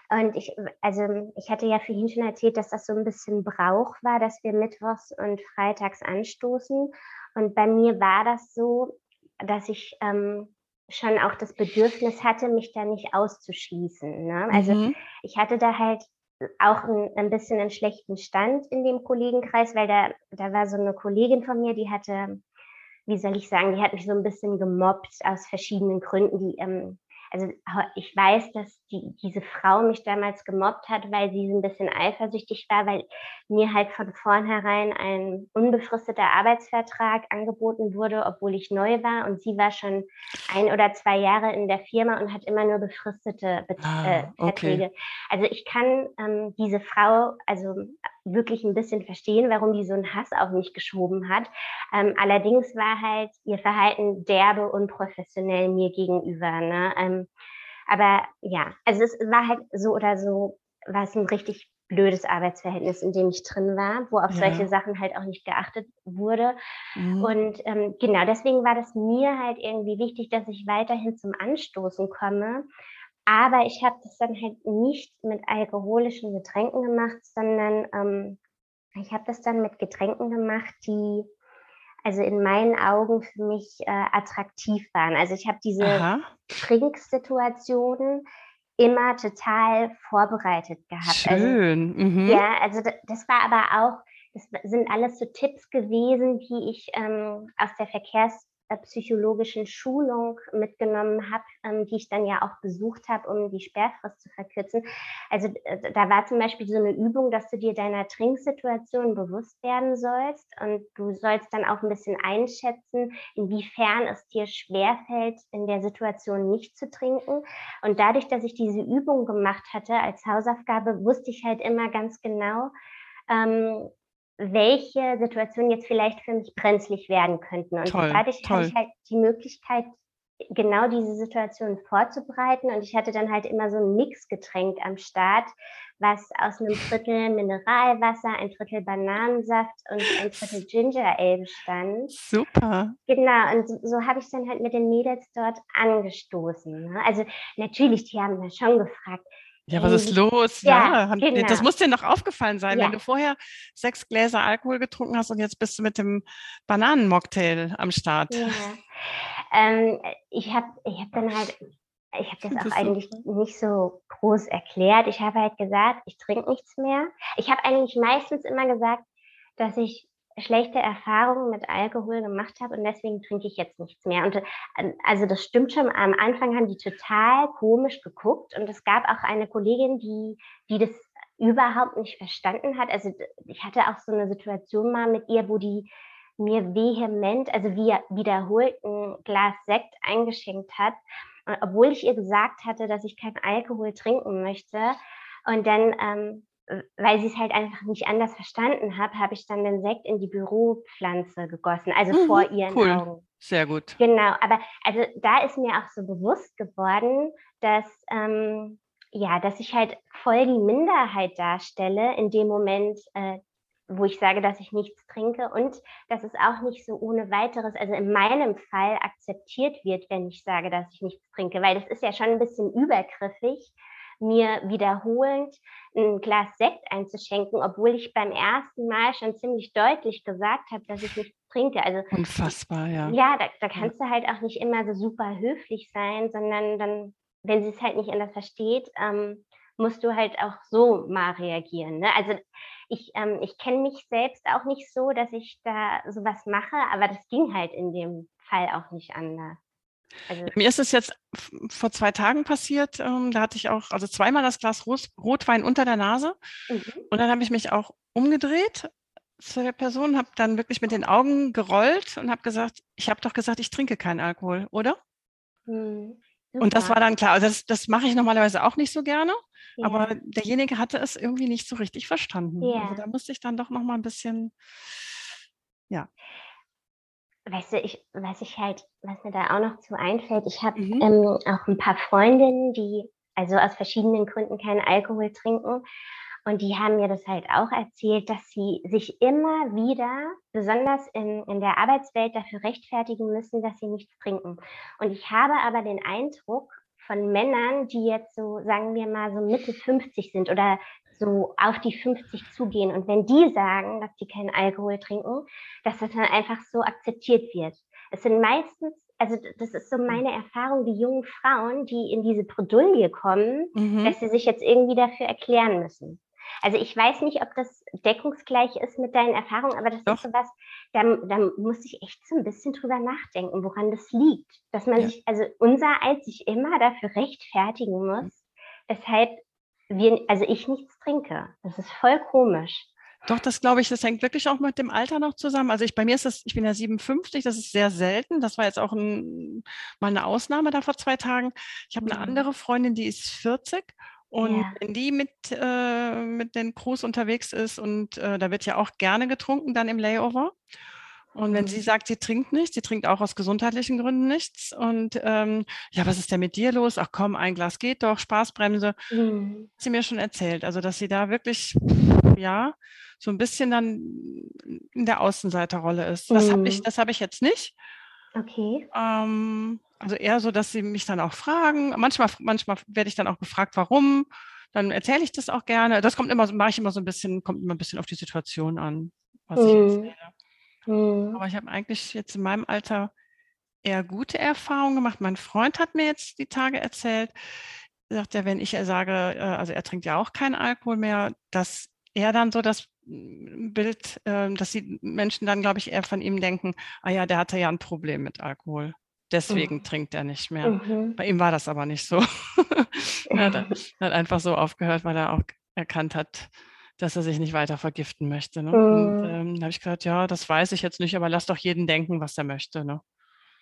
Und ich, also ich hatte ja vorhin schon erzählt, dass das so ein bisschen Brauch war, dass wir mittwochs und freitags anstoßen. Und bei mir war das so, dass ich ähm, schon auch das Bedürfnis hatte, mich da nicht auszuschließen. Ne? Also mhm. ich hatte da halt auch ein, ein, bisschen einen schlechten Stand in dem Kollegenkreis, weil da, da war so eine Kollegin von mir, die hatte, wie soll ich sagen, die hat mich so ein bisschen gemobbt aus verschiedenen Gründen. Die ähm, also ich weiß, dass die, diese Frau mich damals gemobbt hat, weil sie ein bisschen eifersüchtig war, weil mir halt von vornherein ein unbefristeter Arbeitsvertrag angeboten wurde, obwohl ich neu war und sie war schon ein oder zwei Jahre in der Firma und hat immer nur befristete Be ah, äh, Verträge. Okay. Also ich kann ähm, diese Frau also wirklich ein bisschen verstehen, warum die so einen Hass auf mich geschoben hat. Ähm, allerdings war halt ihr Verhalten derbe und professionell mir gegenüber. Ne? Ähm, aber ja, also es war halt so oder so, war es ein richtig blödes Arbeitsverhältnis, in dem ich drin war, wo auf ja. solche Sachen halt auch nicht geachtet wurde. Mhm. Und ähm, genau deswegen war das mir halt irgendwie wichtig, dass ich weiterhin zum Anstoßen komme. Aber ich habe das dann halt nicht mit alkoholischen Getränken gemacht, sondern ähm, ich habe das dann mit Getränken gemacht, die also in meinen Augen für mich äh, attraktiv waren. Also ich habe diese Aha. Trinksituationen immer total vorbereitet gehabt. Also Schön. Also, mhm. Ja, also das, das war aber auch, das sind alles so Tipps gewesen, die ich ähm, aus der Verkehrs psychologischen Schulung mitgenommen habe, ähm, die ich dann ja auch besucht habe, um die Sperrfrist zu verkürzen. Also äh, da war zum Beispiel so eine Übung, dass du dir deiner Trinksituation bewusst werden sollst und du sollst dann auch ein bisschen einschätzen, inwiefern es dir schwerfällt, in der Situation nicht zu trinken. Und dadurch, dass ich diese Übung gemacht hatte als Hausaufgabe, wusste ich halt immer ganz genau, ähm, welche Situationen jetzt vielleicht für mich brenzlig werden könnten. Und toll, dadurch toll. hatte ich halt die Möglichkeit, genau diese Situation vorzubereiten. Und ich hatte dann halt immer so ein Mixgetränk am Start, was aus einem Drittel Mineralwasser, ein Drittel Bananensaft und ein Drittel Ginger Ale bestand. Super. Genau, und so, so habe ich dann halt mit den Mädels dort angestoßen. Ne? Also natürlich, die haben da schon gefragt, Ja, was ist los? Ja, ja genau. das muss dir noch aufgefallen sein, ja. wenn du vorher sechs Gläser Alkohol getrunken hast und jetzt bist du mit dem Bananenmocktail am Start. Ja. Ähm, ich habe ich hab dann halt, ich habe das auch eigentlich nicht so groß erklärt. Ich habe halt gesagt, ich trinke nichts mehr. Ich habe eigentlich meistens immer gesagt, dass ich schlechte Erfahrungen mit Alkohol gemacht habe und deswegen trinke ich jetzt nichts mehr. Und äh, also das stimmt schon, am Anfang haben die total komisch geguckt und es gab auch eine Kollegin, die, die das überhaupt nicht verstanden hat. Also ich hatte auch so eine Situation mal mit ihr, wo die mir vehement, also wie wiederholt ein Glas Sekt eingeschenkt hat, obwohl ich ihr gesagt hatte, dass ich keinen Alkohol trinken möchte. Und dann ähm, weil sie es halt einfach nicht anders verstanden hat, habe ich dann den Sekt in die Büropflanze gegossen, also mhm, vor ihren cool. Augen. Sehr gut. Genau, aber also da ist mir auch so bewusst geworden, dass ähm, ja, dass ich halt voll die Minderheit darstelle in dem Moment, äh, wo ich sage, dass ich nichts trinke und dass es auch nicht so ohne weiteres, also in meinem Fall akzeptiert wird, wenn ich sage, dass ich nichts trinke, weil das ist ja schon ein bisschen übergriffig, mir wiederholend ein Glas Sekt einzuschenken, obwohl ich beim ersten Mal schon ziemlich deutlich gesagt habe, dass ich nichts trinke. Also unfassbar, ja. Ja, da, da kannst du halt auch nicht immer so super höflich sein, sondern dann, wenn sie es halt nicht anders versteht, ähm, musst du halt auch so mal reagieren. Ne? Also ich, ähm, ich kenne mich selbst auch nicht so, dass ich da sowas mache, aber das ging halt in dem Fall auch nicht anders. Also Mir ist es jetzt vor zwei Tagen passiert. Ähm, da hatte ich auch, also zweimal das Glas Rot, Rotwein unter der Nase. Mhm. Und dann habe ich mich auch umgedreht zu der Person, habe dann wirklich mit den Augen gerollt und habe gesagt, ich habe doch gesagt, ich trinke keinen Alkohol, oder? Mhm. Und das war dann klar. Also das, das mache ich normalerweise auch nicht so gerne. Ja. Aber derjenige hatte es irgendwie nicht so richtig verstanden. Ja. Also da musste ich dann doch noch mal ein bisschen, ja weißt du, ich, was ich halt, was mir da auch noch zu einfällt, ich habe mhm. ähm, auch ein paar Freundinnen, die also aus verschiedenen Gründen keinen Alkohol trinken. Und die haben mir das halt auch erzählt, dass sie sich immer wieder, besonders in, in der Arbeitswelt, dafür rechtfertigen müssen, dass sie nichts trinken. Und ich habe aber den Eindruck von Männern, die jetzt so, sagen wir mal, so Mitte 50 sind oder so auf die 50 zugehen. Und wenn die sagen, dass die keinen Alkohol trinken, dass das dann einfach so akzeptiert wird. Es sind meistens, also das ist so meine Erfahrung, die jungen Frauen, die in diese Bredouille kommen, mhm. dass sie sich jetzt irgendwie dafür erklären müssen. Also ich weiß nicht, ob das deckungsgleich ist mit deinen Erfahrungen, aber das Doch. ist so was, da, da muss ich echt so ein bisschen drüber nachdenken, woran das liegt. Dass man ja. sich, also unser Alt sich immer dafür rechtfertigen muss, weshalb wir, also ich nichts trinke. Das ist voll komisch. Doch, das glaube ich, das hängt wirklich auch mit dem Alter noch zusammen. Also ich, bei mir ist das, ich bin ja 57, das ist sehr selten. Das war jetzt auch ein, mal eine Ausnahme da vor zwei Tagen. Ich habe eine mhm. andere Freundin, die ist 40 und ja. wenn die mit, äh, mit den Crews unterwegs ist und äh, da wird ja auch gerne getrunken dann im Layover. Und wenn sie mhm. sagt, sie trinkt nichts, sie trinkt auch aus gesundheitlichen Gründen nichts. Und ähm, ja, was ist denn mit dir los? Ach komm, ein Glas geht doch, Spaßbremse. Mhm. Hat sie mir schon erzählt. Also, dass sie da wirklich, ja, so ein bisschen dann in der Außenseiterrolle ist. Das habe ich, mhm. das ich jetzt nicht. Okay. Ähm, also eher so, dass sie mich dann auch fragen. Manchmal, manchmal werde ich dann auch gefragt, warum. Dann erzähle ich das auch gerne. Das kommt immer, mache ich immer so ein bisschen, kommt immer ein bisschen auf die Situation an, was mhm. ich erzähle. Mhm. Aber ich habe eigentlich jetzt in meinem Alter eher gute Erfahrungen gemacht. Mein Freund hat mir jetzt die Tage erzählt, sagt er, wenn ich sage, äh, also er trinkt ja auch keinen Alkohol mehr, dass er dann so das mm, Bild, ähm, dass die Menschen dann, glaube ich, eher von ihm denken, ah ja, der hatte ja ein Problem mit Alkohol. Deswegen mhm. trinkt er nicht mehr. Mhm. Bei ihm war das aber nicht so. er hat, hat, einfach so aufgehört, weil er auch erkannt hat, dass er sich nicht weiter vergiften möchte. Ne? Mhm. Und ähm, da habe ich gesagt, ja, das weiß ich jetzt nicht, aber lass doch jeden denken, was er möchte. Ne?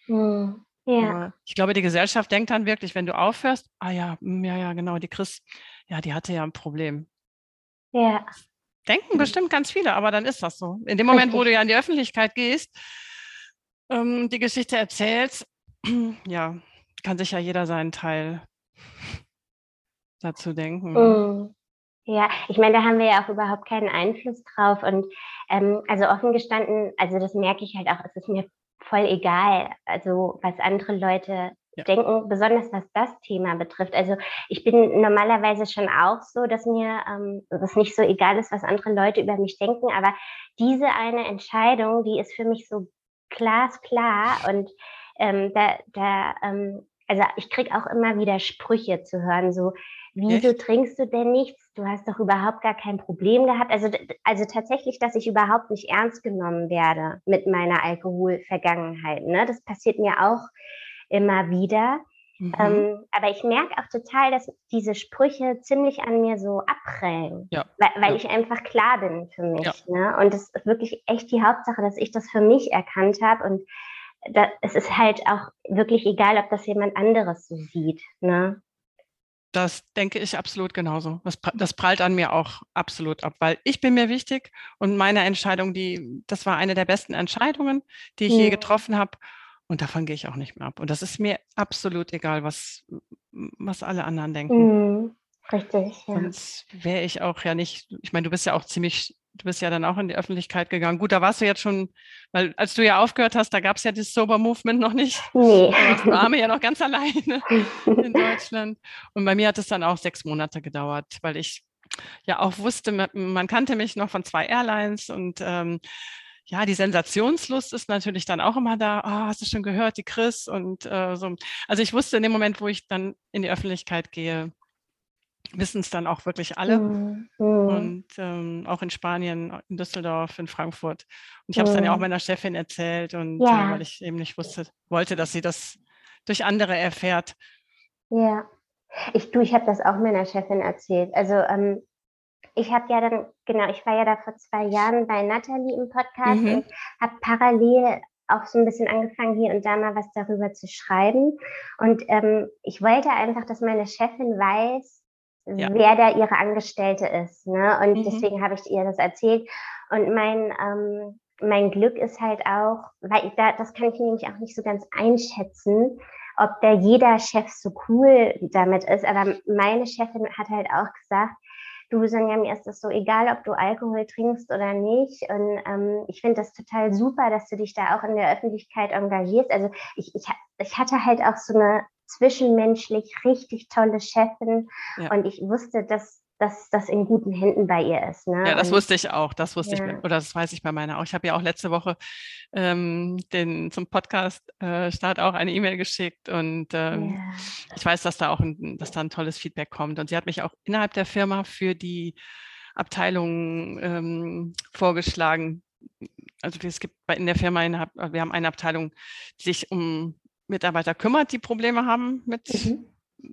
Mhm. Ja. ich glaube, die Gesellschaft denkt dann wirklich, wenn du aufhörst, ah ja, hm, ja, ja, genau, die Chris, ja, die hatte ja ein Problem. Ja. Denken bestimmt ganz viele, aber dann ist das so. In dem Moment, wo du ja in die Öffentlichkeit gehst, ähm, die Geschichte erzählst, ja, kann sich ja jeder seinen Teil dazu denken. Mhm. Ja, ich meine, da haben wir ja auch überhaupt keinen Einfluss drauf. Und ähm, also offen gestanden, also das merke ich halt auch, es ist mir voll egal, also was andere Leute ja. denken, besonders was das Thema betrifft. Also ich bin normalerweise schon auch so, dass mir ähm, das nicht so egal ist, was andere Leute über mich denken, aber diese eine Entscheidung, die ist für mich so glasklar und ähm, da, da ähm, also ich kriege auch immer wieder Sprüche zu hören, so, wieso Echt? trinkst du denn nichts? Du hast doch überhaupt gar kein Problem gehabt. Also, also tatsächlich, dass ich überhaupt nicht ernst genommen werde mit meiner Alkoholvergangenheit. Ne? Das passiert mir auch immer wieder. Mhm. Ähm, aber ich merke auch total, dass diese Sprüche ziemlich an mir so abprellen, ja. weil, weil ja. ich einfach klar bin für mich. Ja. Ne? Und es ist wirklich echt die Hauptsache, dass ich das für mich erkannt habe und da, es ist halt auch wirklich egal, ob das jemand anderes so sieht. Ne? Das denke ich absolut genauso. Das, das, prallt an mir auch absolut ab, weil ich bin mir wichtig und meine Entscheidung, die, das war eine der besten Entscheidungen, die ich ja. je getroffen habe. Und davon gehe ich auch nicht mehr ab. Und das ist mir absolut egal, was, was alle anderen denken. Richtig. Ja. Sonst wäre ich auch ja nicht, ich meine, du bist ja auch ziemlich du bist ja dann auch in die Öffentlichkeit gegangen. Gut, da warst du jetzt schon, weil als du ja aufgehört hast, da gab es ja das Sober Movement noch nicht. Nee. Da warst du Arme ja noch ganz alleine in Deutschland. Und bei mir hat es dann auch sechs Monate gedauert, weil ich ja auch wusste, man kannte mich noch von zwei Airlines und ähm, ja, die Sensationslust ist natürlich dann auch immer da. Oh, hast du schon gehört, die Chris und äh, so. Also ich wusste in dem Moment, wo ich dann in die Öffentlichkeit gehe, wissen es dann auch wirklich alle. Mhm. Und ähm, auch in Spanien, in Düsseldorf, in Frankfurt. Und ich habe es dann ja auch meiner Chefin erzählt und ja. äh, weil ich eben nicht wusste, wollte, dass sie das durch andere erfährt. Ja, ich du, ich habe das auch meiner Chefin erzählt. Also ähm, ich habe ja dann, genau, ich war ja da vor zwei Jahren bei Nathalie im Podcast mhm. und habe parallel auch so ein bisschen angefangen, hier und da mal was darüber zu schreiben. Und ähm, ich wollte einfach, dass meine Chefin weiß, ja. wer da ihre Angestellte ist. Ne? Und mhm. deswegen habe ich ihr das erzählt. Und mein, ähm, mein Glück ist halt auch, weil ich da, das kann ich nämlich auch nicht so ganz einschätzen, ob da jeder Chef so cool damit ist. Aber meine Chefin hat halt auch gesagt, du Sonja, mir ist das so egal, ob du Alkohol trinkst oder nicht. Und ähm, ich finde das total super, dass du dich da auch in der Öffentlichkeit engagierst. Also ich, ich, ich hatte halt auch so eine zwischenmenschlich richtig tolle Chefin ja. und ich wusste, dass dass das in guten Händen bei ihr ist. Ne? Ja, das und, wusste ich auch. Das wusste ja. ich, oder das weiß ich bei meiner auch. Ich habe ja auch letzte Woche ähm, den, zum Podcast-Start äh, auch eine E-Mail geschickt und ähm, ja. ich weiß, dass da auch ein, dass da ein tolles Feedback kommt. Und sie hat mich auch innerhalb der Firma für die Abteilung ähm, vorgeschlagen. Also es gibt in der Firma, eine, wir haben eine Abteilung, die sich um Mitarbeiter kümmert, die Probleme haben mit mhm.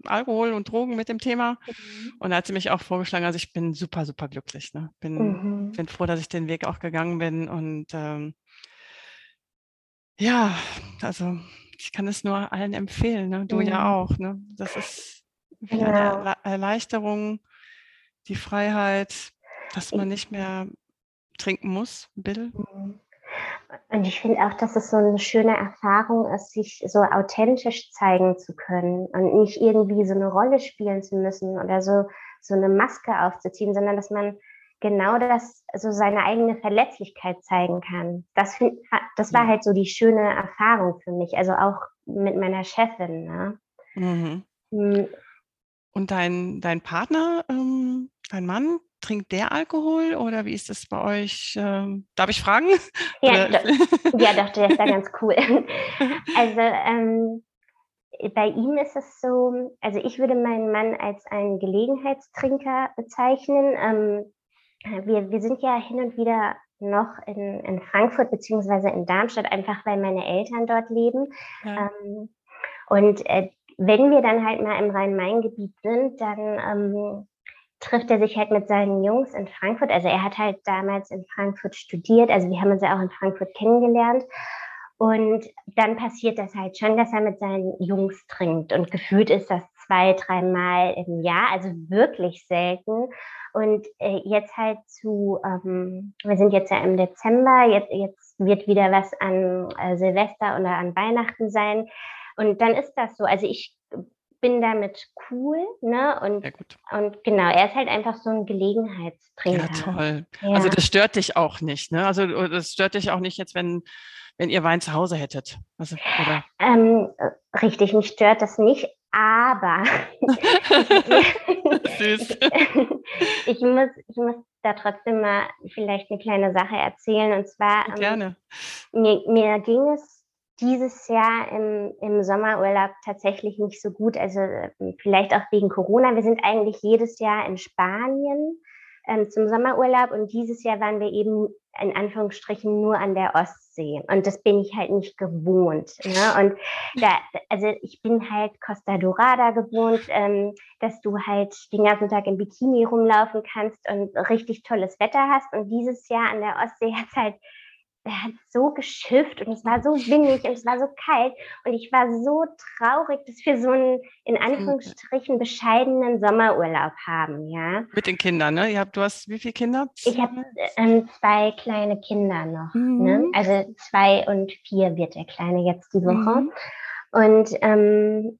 Alkohol und Drogen mit dem Thema. Mhm. Und da hat sie mich auch vorgeschlagen, also ich bin super, super glücklich. Ne? Bin, mhm. bin froh, dass ich den Weg auch gegangen bin. Und ähm, ja, also ich kann es nur allen empfehlen, ne? du mhm. ja auch. Ne? Das ist ja. eine Erleichterung, die Freiheit, dass man nicht mehr trinken muss, Bill. Und ich finde auch, dass es so eine schöne Erfahrung ist, sich so authentisch zeigen zu können und nicht irgendwie so eine Rolle spielen zu müssen oder so, so eine Maske aufzuziehen, sondern dass man genau das, so seine eigene Verletzlichkeit zeigen kann. Das, find, das war halt so die schöne Erfahrung für mich, also auch mit meiner Chefin. Ne? Mhm. Hm. Und dein, dein Partner, ähm, dein Mann, trinkt der Alkohol oder wie ist das bei euch? Ähm, darf ich fragen? Ja, do, ja doch, der ist ja ganz cool. Also ähm, bei ihm ist es so, also ich würde meinen Mann als einen Gelegenheitstrinker bezeichnen. Ähm, wir, wir sind ja hin und wieder noch in, in Frankfurt beziehungsweise in Darmstadt, einfach weil meine Eltern dort leben. Ja. Ähm, und äh, wenn wir dann halt mal im Rhein-Main-Gebiet sind, dann ähm, trifft er sich halt mit seinen Jungs in Frankfurt. Also er hat halt damals in Frankfurt studiert, also wir haben uns ja auch in Frankfurt kennengelernt. Und dann passiert das halt schon, dass er mit seinen Jungs trinkt. Und gefühlt ist das zwei, dreimal im Jahr, also wirklich selten. Und äh, jetzt halt zu, ähm, wir sind jetzt ja im Dezember, jetzt, jetzt wird wieder was an äh, Silvester oder an Weihnachten sein. Und dann ist das so. Also ich bin damit cool, ne? Und, und genau, er ist halt einfach so ein Gelegenheitstrinker. Ja, toll. Ja. Also das stört dich auch nicht, ne? Also das stört dich auch nicht jetzt, wenn, wenn ihr Wein zu Hause hättet. Also, oder? Ähm, richtig, mich stört das nicht, aber Süß. ich, muss, ich muss da trotzdem mal vielleicht eine kleine Sache erzählen. Und zwar, ähm, Gerne. Ähm, mir, mir ging es dieses Jahr im, im Sommerurlaub tatsächlich nicht so gut. Also ähm, vielleicht auch wegen Corona. Wir sind eigentlich jedes Jahr in Spanien ähm, zum Sommerurlaub und dieses Jahr waren wir eben in Anführungsstrichen nur an der Ostsee. Und das bin ich halt nicht gewohnt. Ne? Und da, also ich bin halt Costa Dorada gewohnt, ähm, dass du halt den ganzen Tag im Bikini rumlaufen kannst und richtig tolles Wetter hast. Und dieses Jahr an der Ostsee hat es halt er hat so geschifft und es war so windig und es war so kalt und ich war so traurig, dass wir so einen in Anführungsstrichen bescheidenen Sommerurlaub haben, ja. Mit den Kindern, ne? Ihr habt, du hast wie viele Kinder? Ich habe ähm, zwei kleine Kinder noch, ne? mhm. ne? Also zwei und vier wird der Kleine jetzt die Woche. Mhm. Und ähm,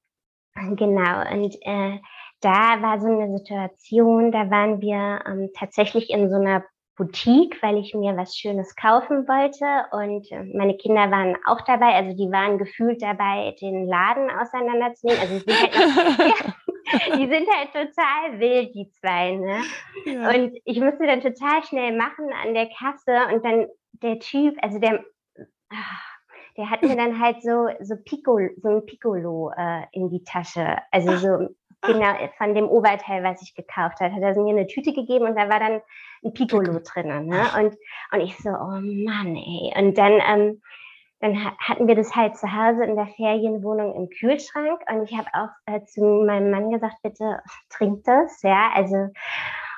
genau, und äh, da war so eine Situation, da waren wir ähm, tatsächlich in so einer Boutique, weil ich mir was Schönes kaufen wollte. Und äh, meine Kinder waren auch dabei, also die waren gefühlt dabei, den Laden auseinanderzunehmen. Also die sind halt, ja, die sind halt total wild, die zwei. Ne? Ja. Und ich musste dann total schnell machen an der Kasse und dann der Typ, also der, ah, der hat mir dann halt so, so, Piccolo, so ein Piccolo äh, in die Tasche, also so genau von dem Oberteil, was ich gekauft habe, hat er mir eine Tüte gegeben und da war dann ein Piccolo drin. Ne? Und, und ich so, oh Mann, ey. Und dann, ähm, dann hatten wir das halt zu Hause in der Ferienwohnung im Kühlschrank und ich habe auch äh, zu meinem Mann gesagt, bitte trink das, ja, also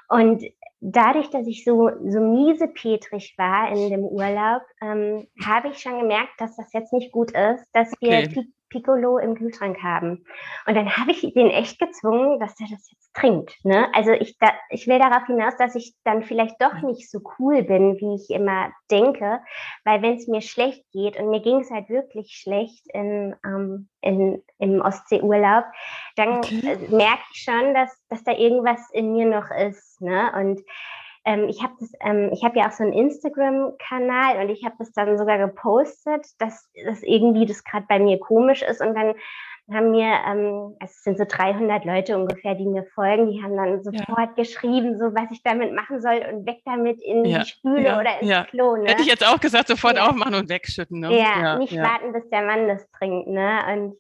und dadurch, dass ich so, so miesepetrig war in dem Urlaub, ähm, habe ich schon gemerkt, dass das jetzt nicht gut ist, dass wir okay. Piccolo im Kühlschrank haben. Und dann habe ich den echt gezwungen, dass er das jetzt trinkt. Ne? Also ich, da, ich will darauf hinaus, dass ich dann vielleicht doch nicht so cool bin, wie ich immer denke, weil wenn es mir schlecht geht und mir ging es halt wirklich schlecht in, ähm, in, im Ostseeurlaub, dann okay. Äh, merke ich schon, dass, dass da irgendwas in mir noch ist. Ne? Und ähm, ich habe ähm, ich habe ja auch so einen Instagram-Kanal und ich habe das dann sogar gepostet, dass das irgendwie das gerade bei mir komisch ist und dann haben mir, ähm, es sind so 300 Leute ungefähr, die mir folgen, die haben dann sofort ja. geschrieben, so was ich damit machen soll und weg damit in ja. die Spüle ja. oder ins Klo. Ne? Hätte ich jetzt auch gesagt, sofort aufmachen und wegschütten. Ne? Ja, nicht warten, bis der Mann das trinkt. Ne? Und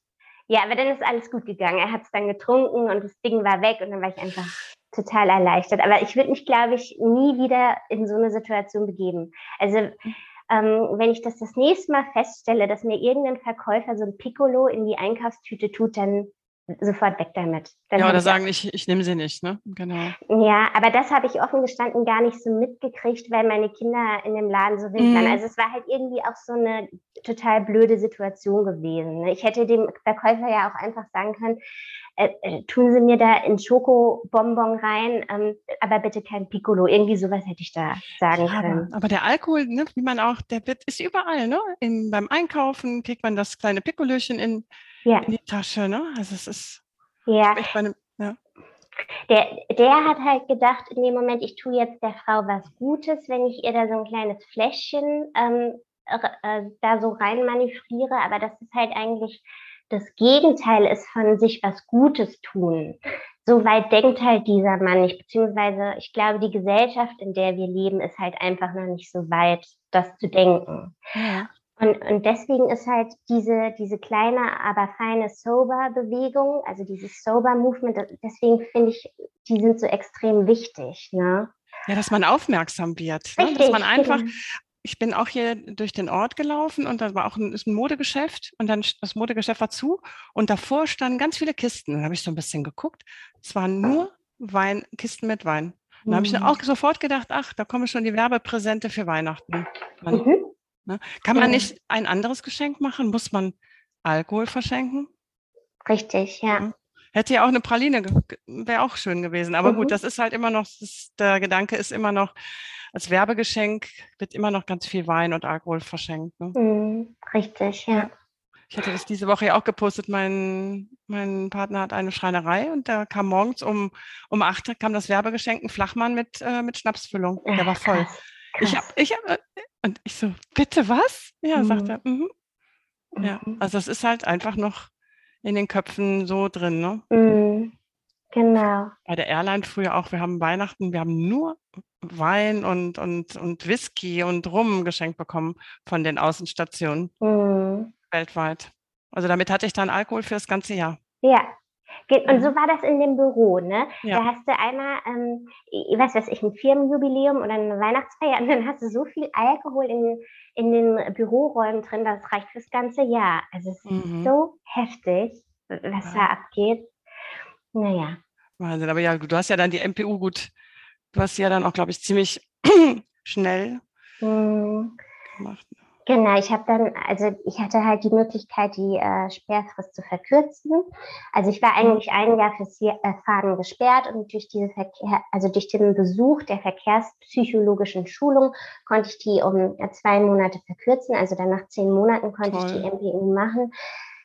ja, aber dann ist alles gut gegangen. Er hat es dann getrunken und das Ding war weg und dann war ich einfach total erleichtert. Aber ich würde mich, glaube ich, nie wieder in so eine Situation begeben. Also ähm, wenn ich das das nächste Mal feststelle, dass mir irgendein Verkäufer so ein Piccolo in die Einkaufstüte tut, dann sofort weg damit. Dann ja, oder sagen, ich, ich nehme sie nicht, ne? Genau. Ja, aber das habe ich offen gestanden gar nicht so mitgekriegt, weil meine Kinder in dem Laden so wild waren. Mhm. Also es war halt irgendwie auch so eine total blöde Situation gewesen. Ne? Ich hätte dem Verkäufer ja auch einfach sagen können, äh, äh, tun Sie mir da in Schokobonbon rein, ähm, aber bitte kein Piccolo. Irgendwie sowas hätte ich da sagen ja, können. Aber der Alkohol, ne, wie man auch, der wird, ist überall, ne? In, beim Einkaufen kriegt man das kleine Piccolöchen in ja. in die Tasche, ne? Also es ist ja. Einem, ja. Der, der hat halt gedacht, in dem Moment, ich tue jetzt der Frau was Gutes, wenn ich ihr da so ein kleines Fläschchen ähm, äh, da so rein manövriere, aber das ist halt eigentlich das Gegenteil ist von sich was Gutes tun. So weit denkt halt dieser Mann nicht, beziehungsweise ich glaube, die Gesellschaft, in der wir leben, ist halt einfach noch nicht so weit, das zu denken. Ja. Und, und deswegen ist halt diese, diese kleine, aber feine Sober-Bewegung, also dieses Sober-Movement, deswegen finde ich, die sind so extrem wichtig. Ne? Ja, dass man aufmerksam wird. Ne? Dass man einfach, genau. Ich bin auch hier durch den Ort gelaufen und da war auch ein, ist ein Modegeschäft und dann das Modegeschäft war zu und davor standen ganz viele Kisten. Dann habe ich so ein bisschen geguckt. Es waren nur Wein, Kisten mit Wein. Dann habe ich dann mhm. auch sofort gedacht, ach, da kommen schon die Werbepräsente für Weihnachten. Mhm. Ne? Kann man nicht ein anderes Geschenk machen? Muss man Alkohol verschenken? Richtig, ja. Hätte ja auch eine Praline, wäre auch schön gewesen. Aber mhm. gut, das ist halt immer noch, ist, der Gedanke ist immer noch, als Werbegeschenk wird immer noch ganz viel Wein und Alkohol verschenkt. Ne? Mhm. Richtig, ja. Ich hatte das diese Woche ja auch gepostet. Mein, mein Partner hat eine Schreinerei und da kam morgens um, um acht kam das Werbegeschenk, ein Flachmann mit, äh, mit Schnapsfüllung. Der war voll. Krass, krass. Ich habe, ich hab, äh, und ich so, bitte was? Ja, mhm. sagt er. Mhm. Ja, mhm. also das ist halt einfach noch in den Köpfen so drin, ne? Mhm. Genau. Bei der Airline früher auch, wir haben Weihnachten, wir haben nur Wein und, und, und Whisky und Rum geschenkt bekommen von den Außenstationen mhm. weltweit. Also damit hatte ich dann Alkohol für das ganze Jahr. Ja, und so war das in dem Büro, ne? Ja. Da hast du einmal, ähm, ich weiß was ich, ein Firmenjubiläum oder eine Weihnachtsfeier und dann hast du so viel Alkohol in, in den Büroräumen drin, das reicht fürs ganze Jahr. Also es ist mhm. so heftig, was ja. da abgeht. Naja. Wahnsinn, aber ja, du hast ja dann die MPU gut, du hast ja dann auch, glaube ich, ziemlich schnell mhm. gemacht. Genau, ich habe dann, also ich hatte halt die Möglichkeit, die äh, Sperrfrist zu verkürzen. Also ich war mhm. eigentlich ein Jahr fürs äh, Fahren gesperrt und durch diese Verkehr, also durch den Besuch der verkehrspsychologischen Schulung konnte ich die um äh, zwei Monate verkürzen. Also dann nach zehn Monaten konnte Toll. ich die MPU machen.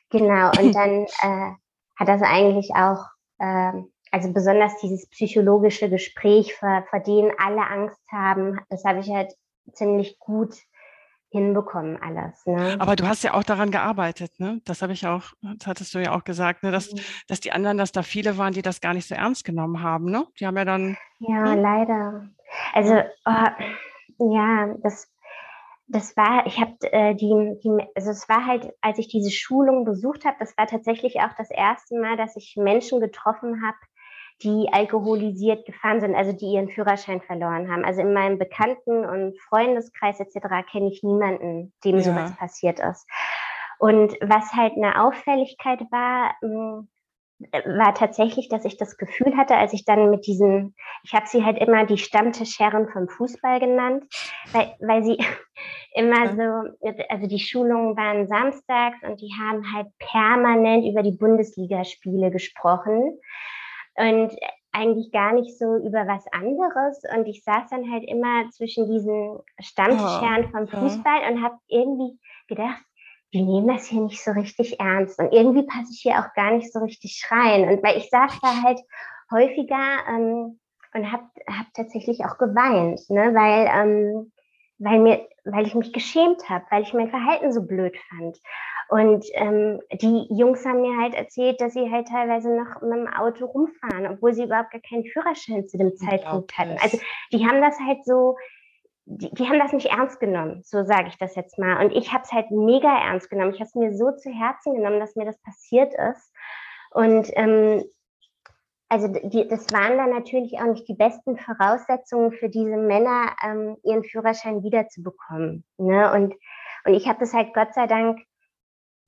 Genau, und dann äh, hat das eigentlich auch ähm, also besonders dieses psychologische Gespräch, vor, vor denen alle Angst haben, das habe ich halt ziemlich gut hinbekommen alles. Ne? Aber du hast ja auch daran gearbeitet, ne? Das habe ich auch, das hattest du ja auch gesagt, ne? dass, mhm. dass die anderen, dass da viele waren, die das gar nicht so ernst genommen haben, ne? Die haben ja dann. Ja, ne? leider. Also oh, ja, das das war, ich habe äh, die, die, also es war halt, als ich diese Schulung besucht habe, das war tatsächlich auch das erste Mal, dass ich Menschen getroffen habe, die alkoholisiert gefahren sind, also die ihren Führerschein verloren haben. Also in meinem Bekannten- und Freundeskreis etc. kenne ich niemanden, dem ja. sowas passiert ist. Und was halt eine Auffälligkeit war, hm, war tatsächlich, dass ich das Gefühl hatte, als ich dann mit diesen, ich habe sie halt immer die Stammtischherren vom Fußball genannt, weil, weil sie immer so, also die Schulungen waren samstags und die haben halt permanent über die Bundesligaspiele gesprochen und eigentlich gar nicht so über was anderes. Und ich saß dann halt immer zwischen diesen Stammtischherren oh, vom Fußball und habe irgendwie gedacht, die nehmen das hier nicht so richtig ernst. Und irgendwie passe ich hier auch gar nicht so richtig rein. Und weil ich saß da halt häufiger ähm, und habe hab tatsächlich auch geweint, ne? weil, ähm, weil, mir, weil ich mich geschämt habe, weil ich mein Verhalten so blöd fand. Und ähm, die Jungs haben mir halt erzählt, dass sie halt teilweise noch mit dem Auto rumfahren, obwohl sie überhaupt gar keinen Führerschein zu dem Zeitpunkt hatten. Also die haben das halt so, die, die haben das nicht ernst genommen, so sage ich das jetzt mal. Und ich habe es halt mega ernst genommen. Ich habe es mir so zu Herzen genommen, dass mir das passiert ist. Und ähm, also die, das waren dann natürlich auch nicht die besten Voraussetzungen für diese Männer, ähm, ihren Führerschein wiederzubekommen. Ne? Und, und ich habe das halt Gott sei Dank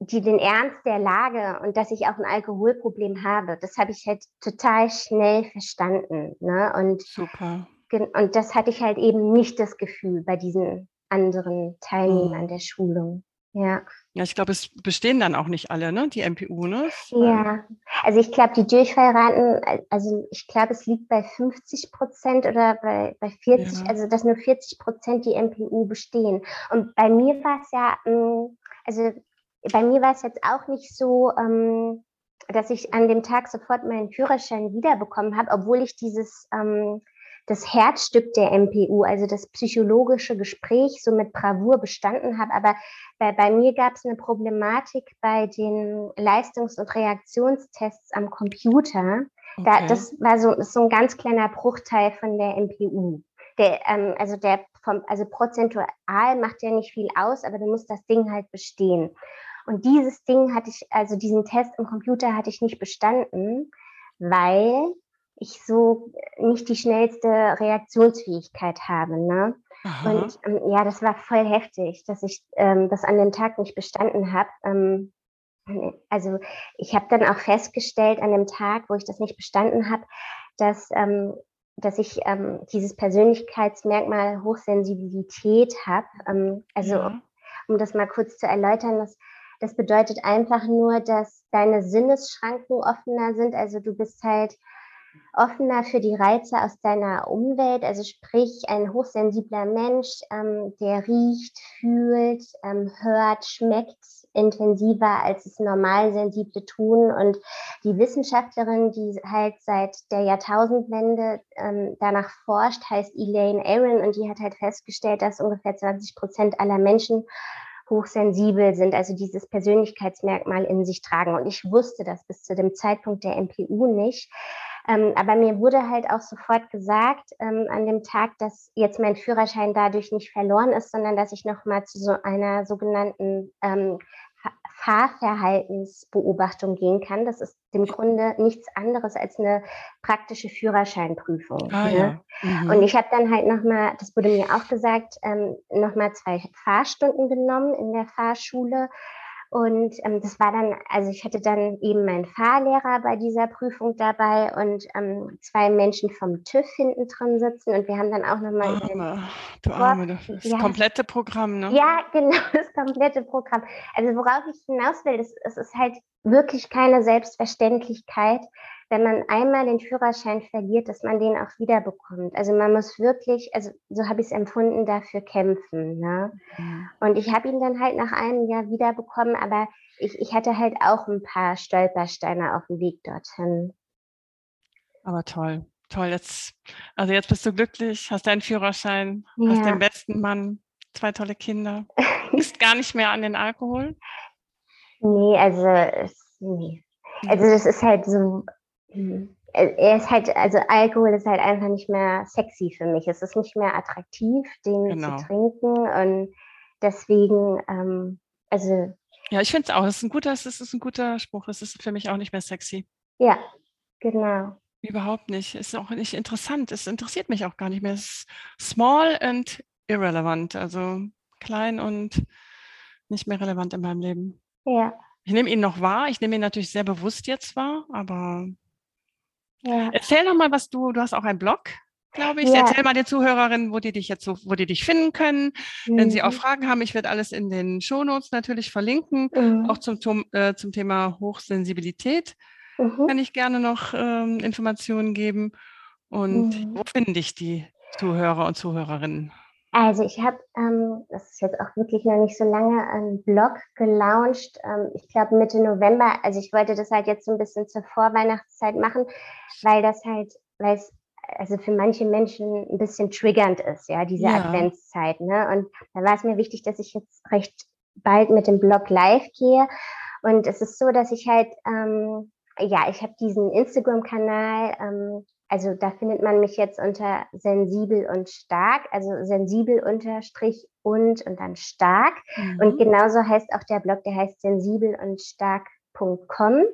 die den Ernst der Lage und dass ich auch ein Alkoholproblem habe, das habe ich halt total schnell verstanden. Ne? Und, Super. Und das hatte ich halt eben nicht das Gefühl bei diesen anderen Teilnehmern mhm. der Schulung. Ja. Ja, ich glaube, es bestehen dann auch nicht alle, ne? Die MPU, ne? Ja, also ich glaube, die Durchfallraten, also ich glaube, es liegt bei 50 Prozent oder bei, bei 40, ja. also dass nur 40 Prozent die MPU bestehen. Und bei mir war es ja, mm, also bei mir war es jetzt auch nicht so, ähm, dass ich an dem Tag sofort meinen Führerschein wiederbekommen habe, obwohl ich dieses ähm, das Herzstück der MPU, also das psychologische Gespräch, so mit Bravour bestanden habe. Aber bei, bei mir gab es eine Problematik bei den Leistungs- und Reaktionstests am Computer. Okay. Da, das war so, so ein ganz kleiner Bruchteil von der MPU. Der, ähm, also der vom, also prozentual macht ja nicht viel aus, aber du musst das Ding halt bestehen. Und dieses Ding hatte ich, also diesen Test im Computer hatte ich nicht bestanden, weil ich so nicht die schnellste Reaktionsfähigkeit habe. Ne? Und ähm, ja, das war voll heftig, dass ich ähm, das an dem Tag nicht bestanden habe. Ähm, also ich habe dann auch festgestellt an dem Tag, wo ich das nicht bestanden habe, dass, ähm, dass ich ähm, dieses Persönlichkeitsmerkmal Hochsensibilität habe. Ähm, also ja. um das mal kurz zu erläutern, das das bedeutet einfach nur, dass deine Sinnesschranken offener sind. Also du bist halt offener für die Reize aus deiner Umwelt. Also sprich, ein hochsensibler Mensch, ähm, der riecht, fühlt, ähm, hört, schmeckt intensiver, als es normal Sensible tun. Und die Wissenschaftlerin, die halt seit der Jahrtausendwende ähm, danach forscht, heißt Elaine Aaron und die hat halt festgestellt, dass ungefähr 20 Prozent aller Menschen hochsensibel sind, also dieses Persönlichkeitsmerkmal in sich tragen. Und ich wusste das bis zu dem Zeitpunkt der MPU nicht. Ähm, aber mir wurde halt auch sofort gesagt ähm, an dem Tag, dass jetzt mein Führerschein dadurch nicht verloren ist, sondern dass ich nochmal zu so einer sogenannten ähm, Fahrverhaltensbeobachtung gehen kann. Das ist im Grunde nichts anderes als eine praktische Führerscheinprüfung. Ah, ne? ja. mhm. Und ich habe dann halt nochmal, das wurde mir auch gesagt, ähm, nochmal zwei Fahrstunden genommen in der Fahrschule und ähm, das war dann, also ich hatte dann eben meinen Fahrlehrer bei dieser Prüfung dabei und ähm, zwei Menschen vom TÜV hinten drin sitzen. Und wir haben dann auch nochmal. Arme, du Arme, das ja, komplette Programm, ne? Ja, genau, das komplette Programm. Also worauf ich hinaus will, das, es ist halt wirklich keine Selbstverständlichkeit, wenn man einmal den Führerschein verliert, dass man den auch wiederbekommt. Also man muss wirklich, also so habe ich es empfunden, dafür kämpfen. Ne? Mhm. Und ich habe ihn dann halt nach einem Jahr wiederbekommen, aber ich, ich hatte halt auch ein paar Stolpersteine auf dem Weg dorthin. Aber toll, toll. Jetzt, also jetzt bist du glücklich, hast deinen Führerschein, ja. hast den besten Mann, zwei tolle Kinder, ist gar nicht mehr an den Alkohol. Nee, also nee. Also das ist halt so, Mhm. Er ist halt, also Alkohol ist halt einfach nicht mehr sexy für mich. Es ist nicht mehr attraktiv, den genau. zu trinken. Und deswegen, ähm, also. Ja, ich finde es auch. Es ist ein guter, es ist ein guter Spruch. Es ist für mich auch nicht mehr sexy. Ja, genau. Überhaupt nicht. Ist auch nicht interessant. Es interessiert mich auch gar nicht mehr. Es ist small and irrelevant. Also klein und nicht mehr relevant in meinem Leben. Ja. Ich nehme ihn noch wahr. Ich nehme ihn natürlich sehr bewusst jetzt wahr, aber ja. Erzähl doch mal, was du, du hast auch einen Blog, glaube ich. Ja. Erzähl mal den Zuhörerinnen, wo die dich jetzt so, wo die dich finden können. Mhm. Wenn sie auch mhm. Fragen haben, ich werde alles in den Shownotes natürlich verlinken, mhm. auch zum, zum, äh, zum Thema Hochsensibilität. Mhm. Kann ich gerne noch ähm, Informationen geben. Und mhm. wo finde ich die Zuhörer und Zuhörerinnen? Also ich habe, ähm, das ist jetzt auch wirklich noch nicht so lange, einen Blog gelauncht. Ähm, ich glaube Mitte November. Also ich wollte das halt jetzt so ein bisschen zur Vorweihnachtszeit machen, weil das halt, weil es also für manche Menschen ein bisschen triggernd ist, ja, diese ja. Adventszeit. Ne? Und da war es mir wichtig, dass ich jetzt recht bald mit dem Blog live gehe. Und es ist so, dass ich halt, ähm, ja, ich habe diesen Instagram-Kanal, ähm, also da findet man mich jetzt unter sensibel und stark, also sensibel unterstrich und und dann stark. Mhm. Und genauso heißt auch der Blog, der heißt sensibel und stark.com.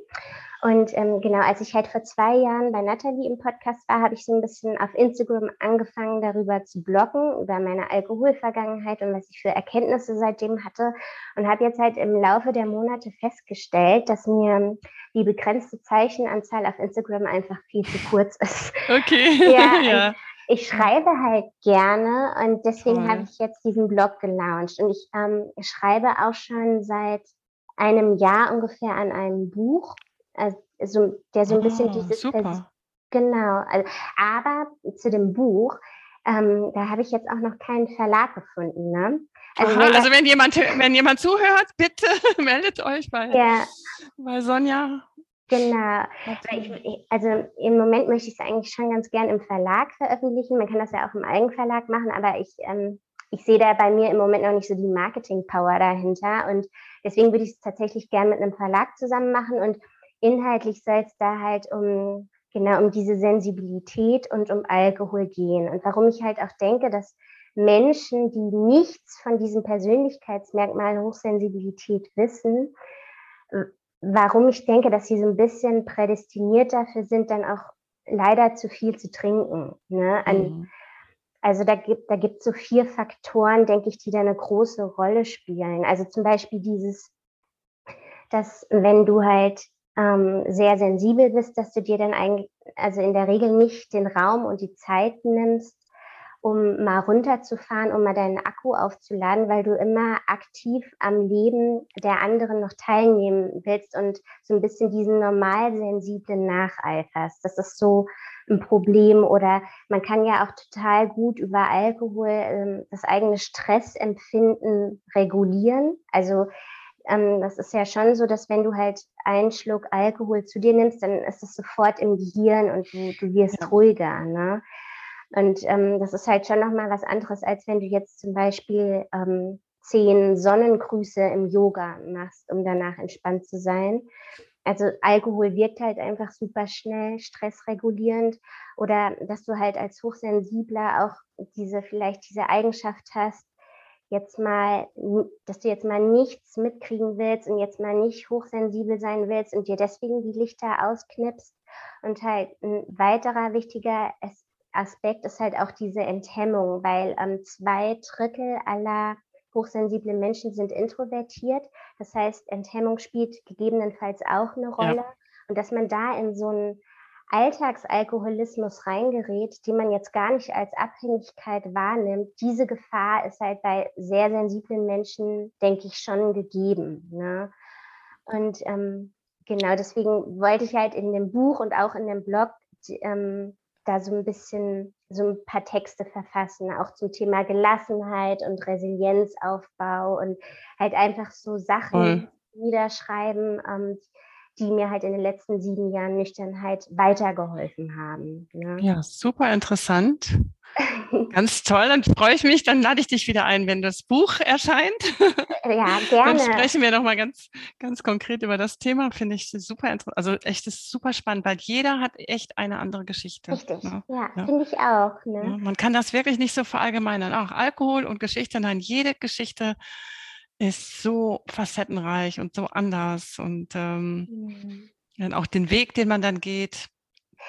Und ähm, genau, als ich halt vor zwei Jahren bei Nathalie im Podcast war, habe ich so ein bisschen auf Instagram angefangen, darüber zu bloggen, über meine Alkoholvergangenheit und was ich für Erkenntnisse seitdem hatte. Und habe jetzt halt im Laufe der Monate festgestellt, dass mir die begrenzte Zeichenanzahl auf Instagram einfach viel zu kurz ist. Okay. ja, ja. Ich, ich schreibe halt gerne und deswegen habe ich jetzt diesen Blog gelauncht. Und ich ähm, schreibe auch schon seit einem Jahr ungefähr an einem Buch also, der so ein bisschen oh, dieses. Super. Genau. Also, aber zu dem Buch, ähm, da habe ich jetzt auch noch keinen Verlag gefunden. Ne? Also, Aha, wenn, also wenn, jemand, wenn jemand zuhört, bitte meldet euch bei, ja. bei Sonja. Genau. Ich, also im Moment möchte ich es eigentlich schon ganz gern im Verlag veröffentlichen. Man kann das ja auch im Eigenverlag machen, aber ich, ähm, ich sehe da bei mir im Moment noch nicht so die Marketing-Power dahinter. Und deswegen würde ich es tatsächlich gern mit einem Verlag zusammen machen. Und inhaltlich soll es da halt um genau um diese Sensibilität und um Alkohol gehen. Und warum ich halt auch denke, dass Menschen, die nichts von diesem Persönlichkeitsmerkmal Hochsensibilität wissen, warum ich denke, dass sie so ein bisschen prädestiniert dafür sind, dann auch leider zu viel zu trinken. Ne? An, mhm. Also da gibt da gibt so vier Faktoren, denke ich, die da eine große Rolle spielen. Also zum Beispiel dieses, dass wenn du halt ähm, sehr sensibel bist, dass du dir dann eigentlich, also in der Regel nicht den Raum und die Zeit nimmst, um mal runterzufahren, um mal deinen Akku aufzuladen, weil du immer aktiv am Leben der anderen noch teilnehmen willst und so ein bisschen diesen normalsensiblen nacheiferst. Das ist so ein Problem oder man kann ja auch total gut über Alkohol ähm, das eigene Stressempfinden regulieren. Also ähm, das ist ja schon so, dass wenn du halt einen Schluck Alkohol zu dir nimmst, dann ist es sofort im Gehirn und du, du wirst ja. ruhiger. Ne? Und ähm, das ist halt schon nochmal was anderes, als wenn du jetzt zum Beispiel ähm, zehn Sonnengrüße im Yoga machst, um danach entspannt zu sein. Also Alkohol wirkt halt einfach super schnell stressregulierend oder dass du halt als Hochsensibler auch diese vielleicht diese Eigenschaft hast, jetzt mal, dass du jetzt mal nichts mitkriegen willst und jetzt mal nicht hochsensibel sein willst und dir deswegen die Lichter ausknipst. Und halt ein weiterer wichtiger Aspekt ist halt auch diese Enthemmung, weil ähm, zwei Drittel aller hochsensiblen Menschen sind introvertiert. Das heißt, Enthemmung spielt gegebenenfalls auch eine Rolle. Ja. Und dass man da in so einen Alltagsalkoholismus reingerät, den man jetzt gar nicht als Abhängigkeit wahrnimmt, diese Gefahr ist halt bei sehr sensiblen Menschen, denke ich, schon gegeben. Ne? Und ähm, genau deswegen wollte ich halt in dem Buch und auch in dem Blog ähm, da so ein bisschen so ein paar Texte verfassen, auch zum Thema Gelassenheit und Resilienzaufbau und halt einfach so Sachen Voll. niederschreiben, ähm, die mir halt in den letzten sieben Jahren Nüchternheit weitergeholfen haben. Ne? Ja, super interessant. Ganz toll, dann freue ich mich. Dann lade ich dich wieder ein, wenn das Buch erscheint. Ja, gerne. Dann sprechen wir nochmal ganz, ganz konkret über das Thema. Finde ich super interessant. Also echt, ist super spannend, weil jeder hat echt eine andere Geschichte. Richtig, ne? ja, ja. finde ich auch. Ne? Ja, man kann das wirklich nicht so verallgemeinern. Auch Alkohol und Geschichte, nein, jede Geschichte ist so facettenreich und so anders. Und ähm, mhm. dann auch den Weg, den man dann geht,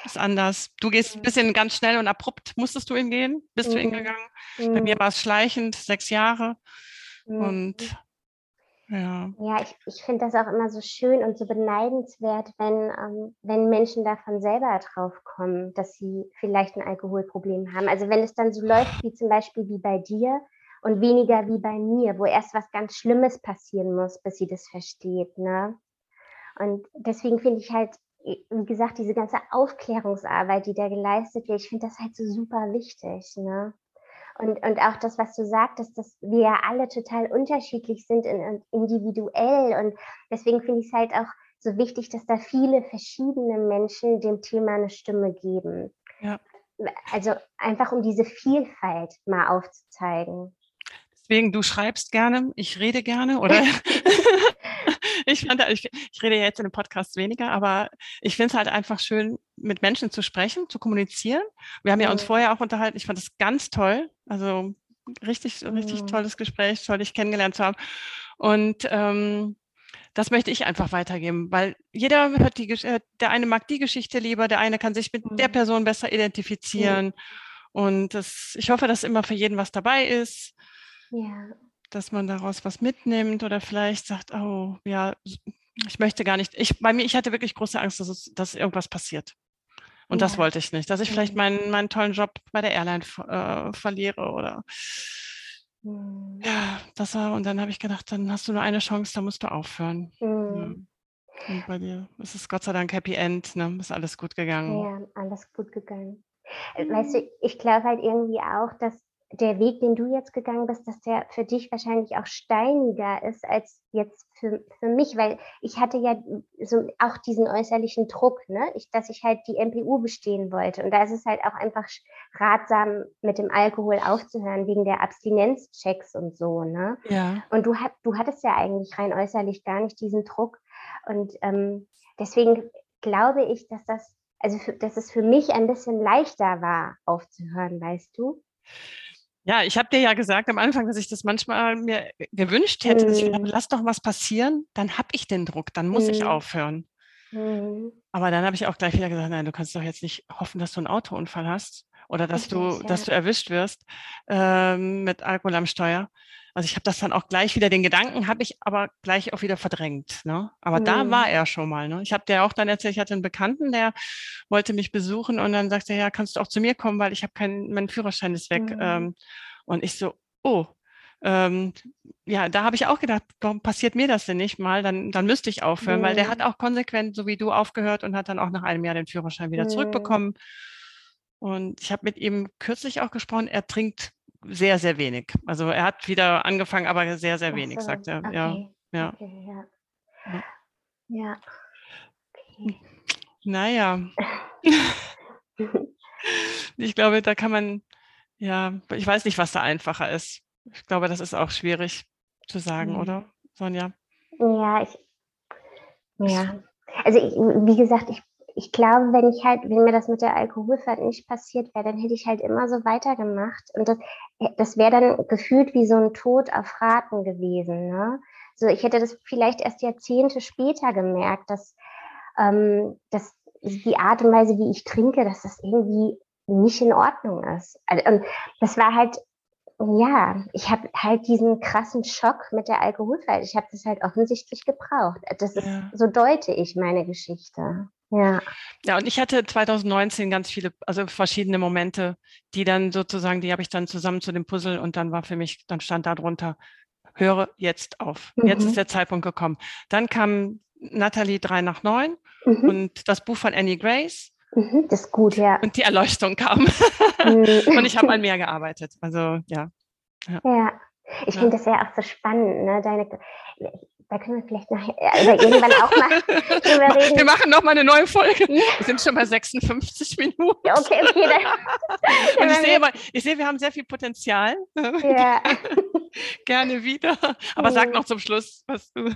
ist anders. Du gehst ein bisschen ganz schnell und abrupt, musstest du ihn gehen? Bist mhm. du ihn gegangen? Mhm. Bei mir mhm. war es schleichend, sechs Jahre. Mhm. Und ja. Ja, ich, ich finde das auch immer so schön und so beneidenswert, wenn, ähm, wenn Menschen davon selber drauf kommen, dass sie vielleicht ein Alkoholproblem haben. Also wenn es dann so läuft, wie zum Beispiel wie bei dir und weniger wie bei mir, wo erst was ganz Schlimmes passieren muss, bis sie das versteht. Ne? Und deswegen finde ich halt wie gesagt, diese ganze Aufklärungsarbeit, die da geleistet wird, ich finde das halt so super wichtig. Ne? Und, und auch das, was du sagtest, dass wir ja alle total unterschiedlich sind und individuell. Und deswegen finde ich es halt auch so wichtig, dass da viele verschiedene Menschen dem Thema eine Stimme geben. Ja. Also einfach um diese Vielfalt mal aufzuzeigen. Deswegen, du schreibst gerne, ich rede gerne, oder? ich, fand, ich, ich rede jetzt in dem Podcast weniger, aber ich finde es halt einfach schön, mit Menschen zu sprechen, zu kommunizieren. Wir haben ja uns vorher auch unterhalten. Ich fand es ganz toll. Also richtig, richtig tolles Gespräch, toll, dich kennengelernt zu haben. Und ähm, das möchte ich einfach weitergeben, weil jeder hört die, der eine mag die Geschichte lieber, der eine kann sich mit der Person besser identifizieren. Und das, ich hoffe, dass immer für jeden was dabei ist. Ja dass man daraus was mitnimmt oder vielleicht sagt, oh ja, ich möchte gar nicht. Ich, bei mir, ich hatte wirklich große Angst, dass, es, dass irgendwas passiert. Und ja. das wollte ich nicht, dass ich vielleicht meinen, meinen tollen Job bei der Airline äh, verliere oder mhm. ja, das war, und dann habe ich gedacht, dann hast du nur eine Chance, da musst du aufhören. Mhm. Ja. Und bei dir ist es Gott sei Dank Happy End, ne? Ist alles gut gegangen. Ja, alles gut gegangen. Weißt du, ich glaube halt irgendwie auch, dass der Weg, den du jetzt gegangen bist, dass der für dich wahrscheinlich auch steiniger ist als jetzt für, für mich, weil ich hatte ja so auch diesen äußerlichen Druck, ne? ich, dass ich halt die MPU bestehen wollte. Und da ist es halt auch einfach ratsam, mit dem Alkohol aufzuhören, wegen der Abstinenzchecks und so. Ne? Ja. Und du, du hattest ja eigentlich rein äußerlich gar nicht diesen Druck. Und ähm, deswegen glaube ich, dass das, also für, dass es für mich ein bisschen leichter war, aufzuhören, weißt du? Ja, ich habe dir ja gesagt am Anfang, dass ich das manchmal mir gewünscht hätte, mhm. dass ich, lass doch was passieren, dann habe ich den Druck, dann muss mhm. ich aufhören. Mhm. Aber dann habe ich auch gleich wieder gesagt, nein, du kannst doch jetzt nicht hoffen, dass du einen Autounfall hast oder dass Richtig, du, ja. dass du erwischt wirst ähm, mit Alkohol am Steuer. Also ich habe das dann auch gleich wieder, den Gedanken habe ich aber gleich auch wieder verdrängt. Ne? Aber mhm. da war er schon mal. Ne? Ich habe dir auch dann erzählt, ich hatte einen Bekannten, der wollte mich besuchen und dann sagte er, ja, kannst du auch zu mir kommen, weil ich habe keinen, mein Führerschein ist weg. Mhm. Ähm, und ich so, oh, ähm, ja, da habe ich auch gedacht, warum passiert mir das denn nicht mal? Dann, dann müsste ich aufhören, mhm. weil der hat auch konsequent, so wie du, aufgehört und hat dann auch nach einem Jahr den Führerschein wieder mhm. zurückbekommen. Und ich habe mit ihm kürzlich auch gesprochen, er trinkt sehr, sehr wenig. Also er hat wieder angefangen, aber sehr, sehr wenig, so, sagt er. Okay. Ja, ja. Okay, ja. ja. Okay. Naja. ich glaube, da kann man, ja, ich weiß nicht, was da einfacher ist. Ich glaube, das ist auch schwierig zu sagen, mhm. oder, Sonja? Ja, ich, ja. Also ich, wie gesagt, ich ich glaube, wenn ich halt, wenn mir das mit der Alkoholfahrt nicht passiert wäre, dann hätte ich halt immer so weitergemacht. Und das, das wäre dann gefühlt wie so ein Tod auf Raten gewesen. Ne? So, ich hätte das vielleicht erst Jahrzehnte später gemerkt, dass, ähm, dass die Art und Weise, wie ich trinke, dass das irgendwie nicht in Ordnung ist. Also, und das war halt, ja, ich habe halt diesen krassen Schock mit der Alkoholfahrt. Ich habe das halt offensichtlich gebraucht. Das ist, ja. so deute ich meine Geschichte. Ja. Ja, und ich hatte 2019 ganz viele, also verschiedene Momente, die dann sozusagen, die habe ich dann zusammen zu dem Puzzle und dann war für mich, dann stand da drunter, höre jetzt auf. Mhm. Jetzt ist der Zeitpunkt gekommen. Dann kam Natalie 3 nach 9 mhm. und das Buch von Annie Grace. Mhm, das ist gut, ja. Und die Erleuchtung kam. Mhm. und ich habe an mehr gearbeitet. Also ja. Ja. ja. Ich ja. finde das ja auch so spannend, ne? Deine, da können wir vielleicht nachher also irgendwann auch mal drüber reden. Wir machen noch mal eine neue Folge. Wir sind schon bei 56 Minuten. Okay, okay. Dann, Und ich sehe, aber, ich sehe, wir haben sehr viel Potenzial. Ja. Gerne wieder. Aber sag noch zum Schluss, was du,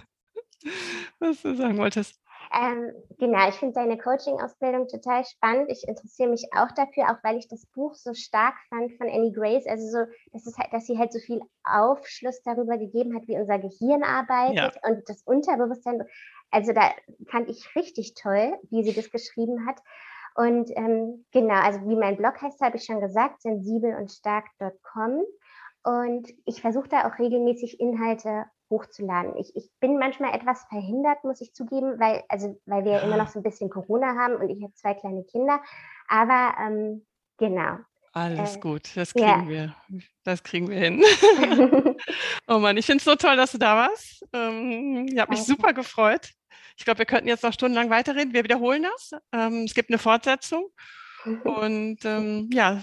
was du sagen wolltest. Ähm, genau, ich finde deine Coaching-Ausbildung total spannend. Ich interessiere mich auch dafür, auch weil ich das Buch so stark fand von Annie Grace. Also so, dass, es halt, dass sie halt so viel Aufschluss darüber gegeben hat, wie unser Gehirn arbeitet ja. und das Unterbewusstsein. Also da fand ich richtig toll, wie sie das geschrieben hat. Und ähm, genau, also wie mein Blog heißt, habe ich schon gesagt, sensibel und stark.com. Und ich versuche da auch regelmäßig Inhalte hochzuladen. Ich, ich bin manchmal etwas verhindert, muss ich zugeben, weil, also, weil wir ja. immer noch so ein bisschen Corona haben und ich habe zwei kleine Kinder. Aber ähm, genau. Alles äh, gut, das kriegen ja. wir. Das kriegen wir hin. oh Mann, ich finde es so toll, dass du da warst. Ähm, ich habe mich super gefreut. Ich glaube, wir könnten jetzt noch stundenlang weiterreden. Wir wiederholen das. Ähm, es gibt eine Fortsetzung. Und ähm, ja,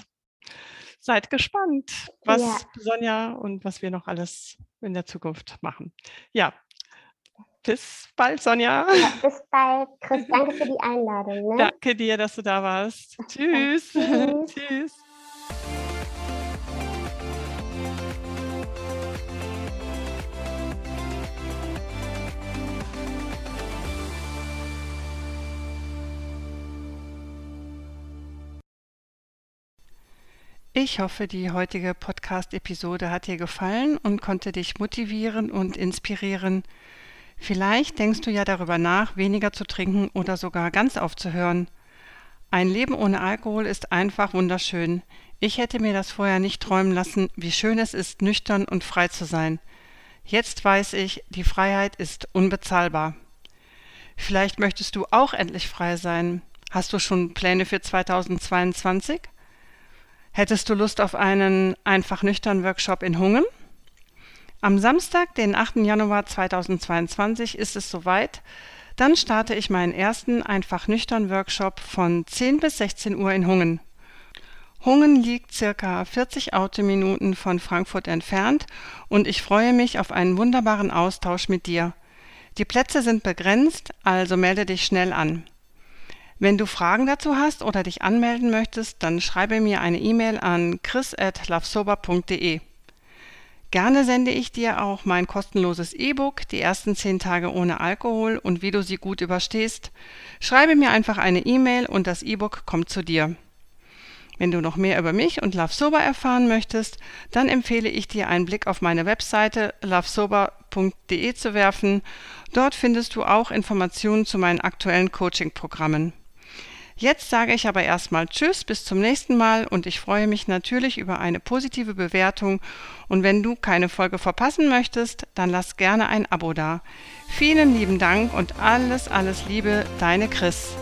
seid gespannt, was ja. Sonja und was wir noch alles in der Zukunft machen. Ja, bis bald, Sonja. Ja, bis bald, Chris. Danke für die Einladung. Ne? Danke dir, dass du da warst. Tschüss. Tschüss. Tschüss. Ich hoffe, die heutige Podcast-Episode hat dir gefallen und konnte dich motivieren und inspirieren. Vielleicht denkst du ja darüber nach, weniger zu trinken oder sogar ganz aufzuhören. Ein Leben ohne Alkohol ist einfach wunderschön. Ich hätte mir das vorher nicht träumen lassen, wie schön es ist, nüchtern und frei zu sein. Jetzt weiß ich, die Freiheit ist unbezahlbar. Vielleicht möchtest du auch endlich frei sein. Hast du schon Pläne für 2022? Hättest du Lust auf einen einfach nüchtern Workshop in Hungen? Am Samstag, den 8. Januar 2022 ist es soweit. Dann starte ich meinen ersten einfach nüchtern Workshop von 10 bis 16 Uhr in Hungen. Hungen liegt circa 40 Autominuten von Frankfurt entfernt und ich freue mich auf einen wunderbaren Austausch mit dir. Die Plätze sind begrenzt, also melde dich schnell an. Wenn du Fragen dazu hast oder dich anmelden möchtest, dann schreibe mir eine E-Mail an chris.lovesober.de. Gerne sende ich dir auch mein kostenloses E-Book, die ersten zehn Tage ohne Alkohol und wie du sie gut überstehst. Schreibe mir einfach eine E-Mail und das E-Book kommt zu dir. Wenn du noch mehr über mich und Love Sober erfahren möchtest, dann empfehle ich dir einen Blick auf meine Webseite lovesober.de zu werfen. Dort findest du auch Informationen zu meinen aktuellen Coaching-Programmen. Jetzt sage ich aber erstmal Tschüss, bis zum nächsten Mal und ich freue mich natürlich über eine positive Bewertung und wenn du keine Folge verpassen möchtest, dann lass gerne ein Abo da. Vielen lieben Dank und alles, alles Liebe, deine Chris.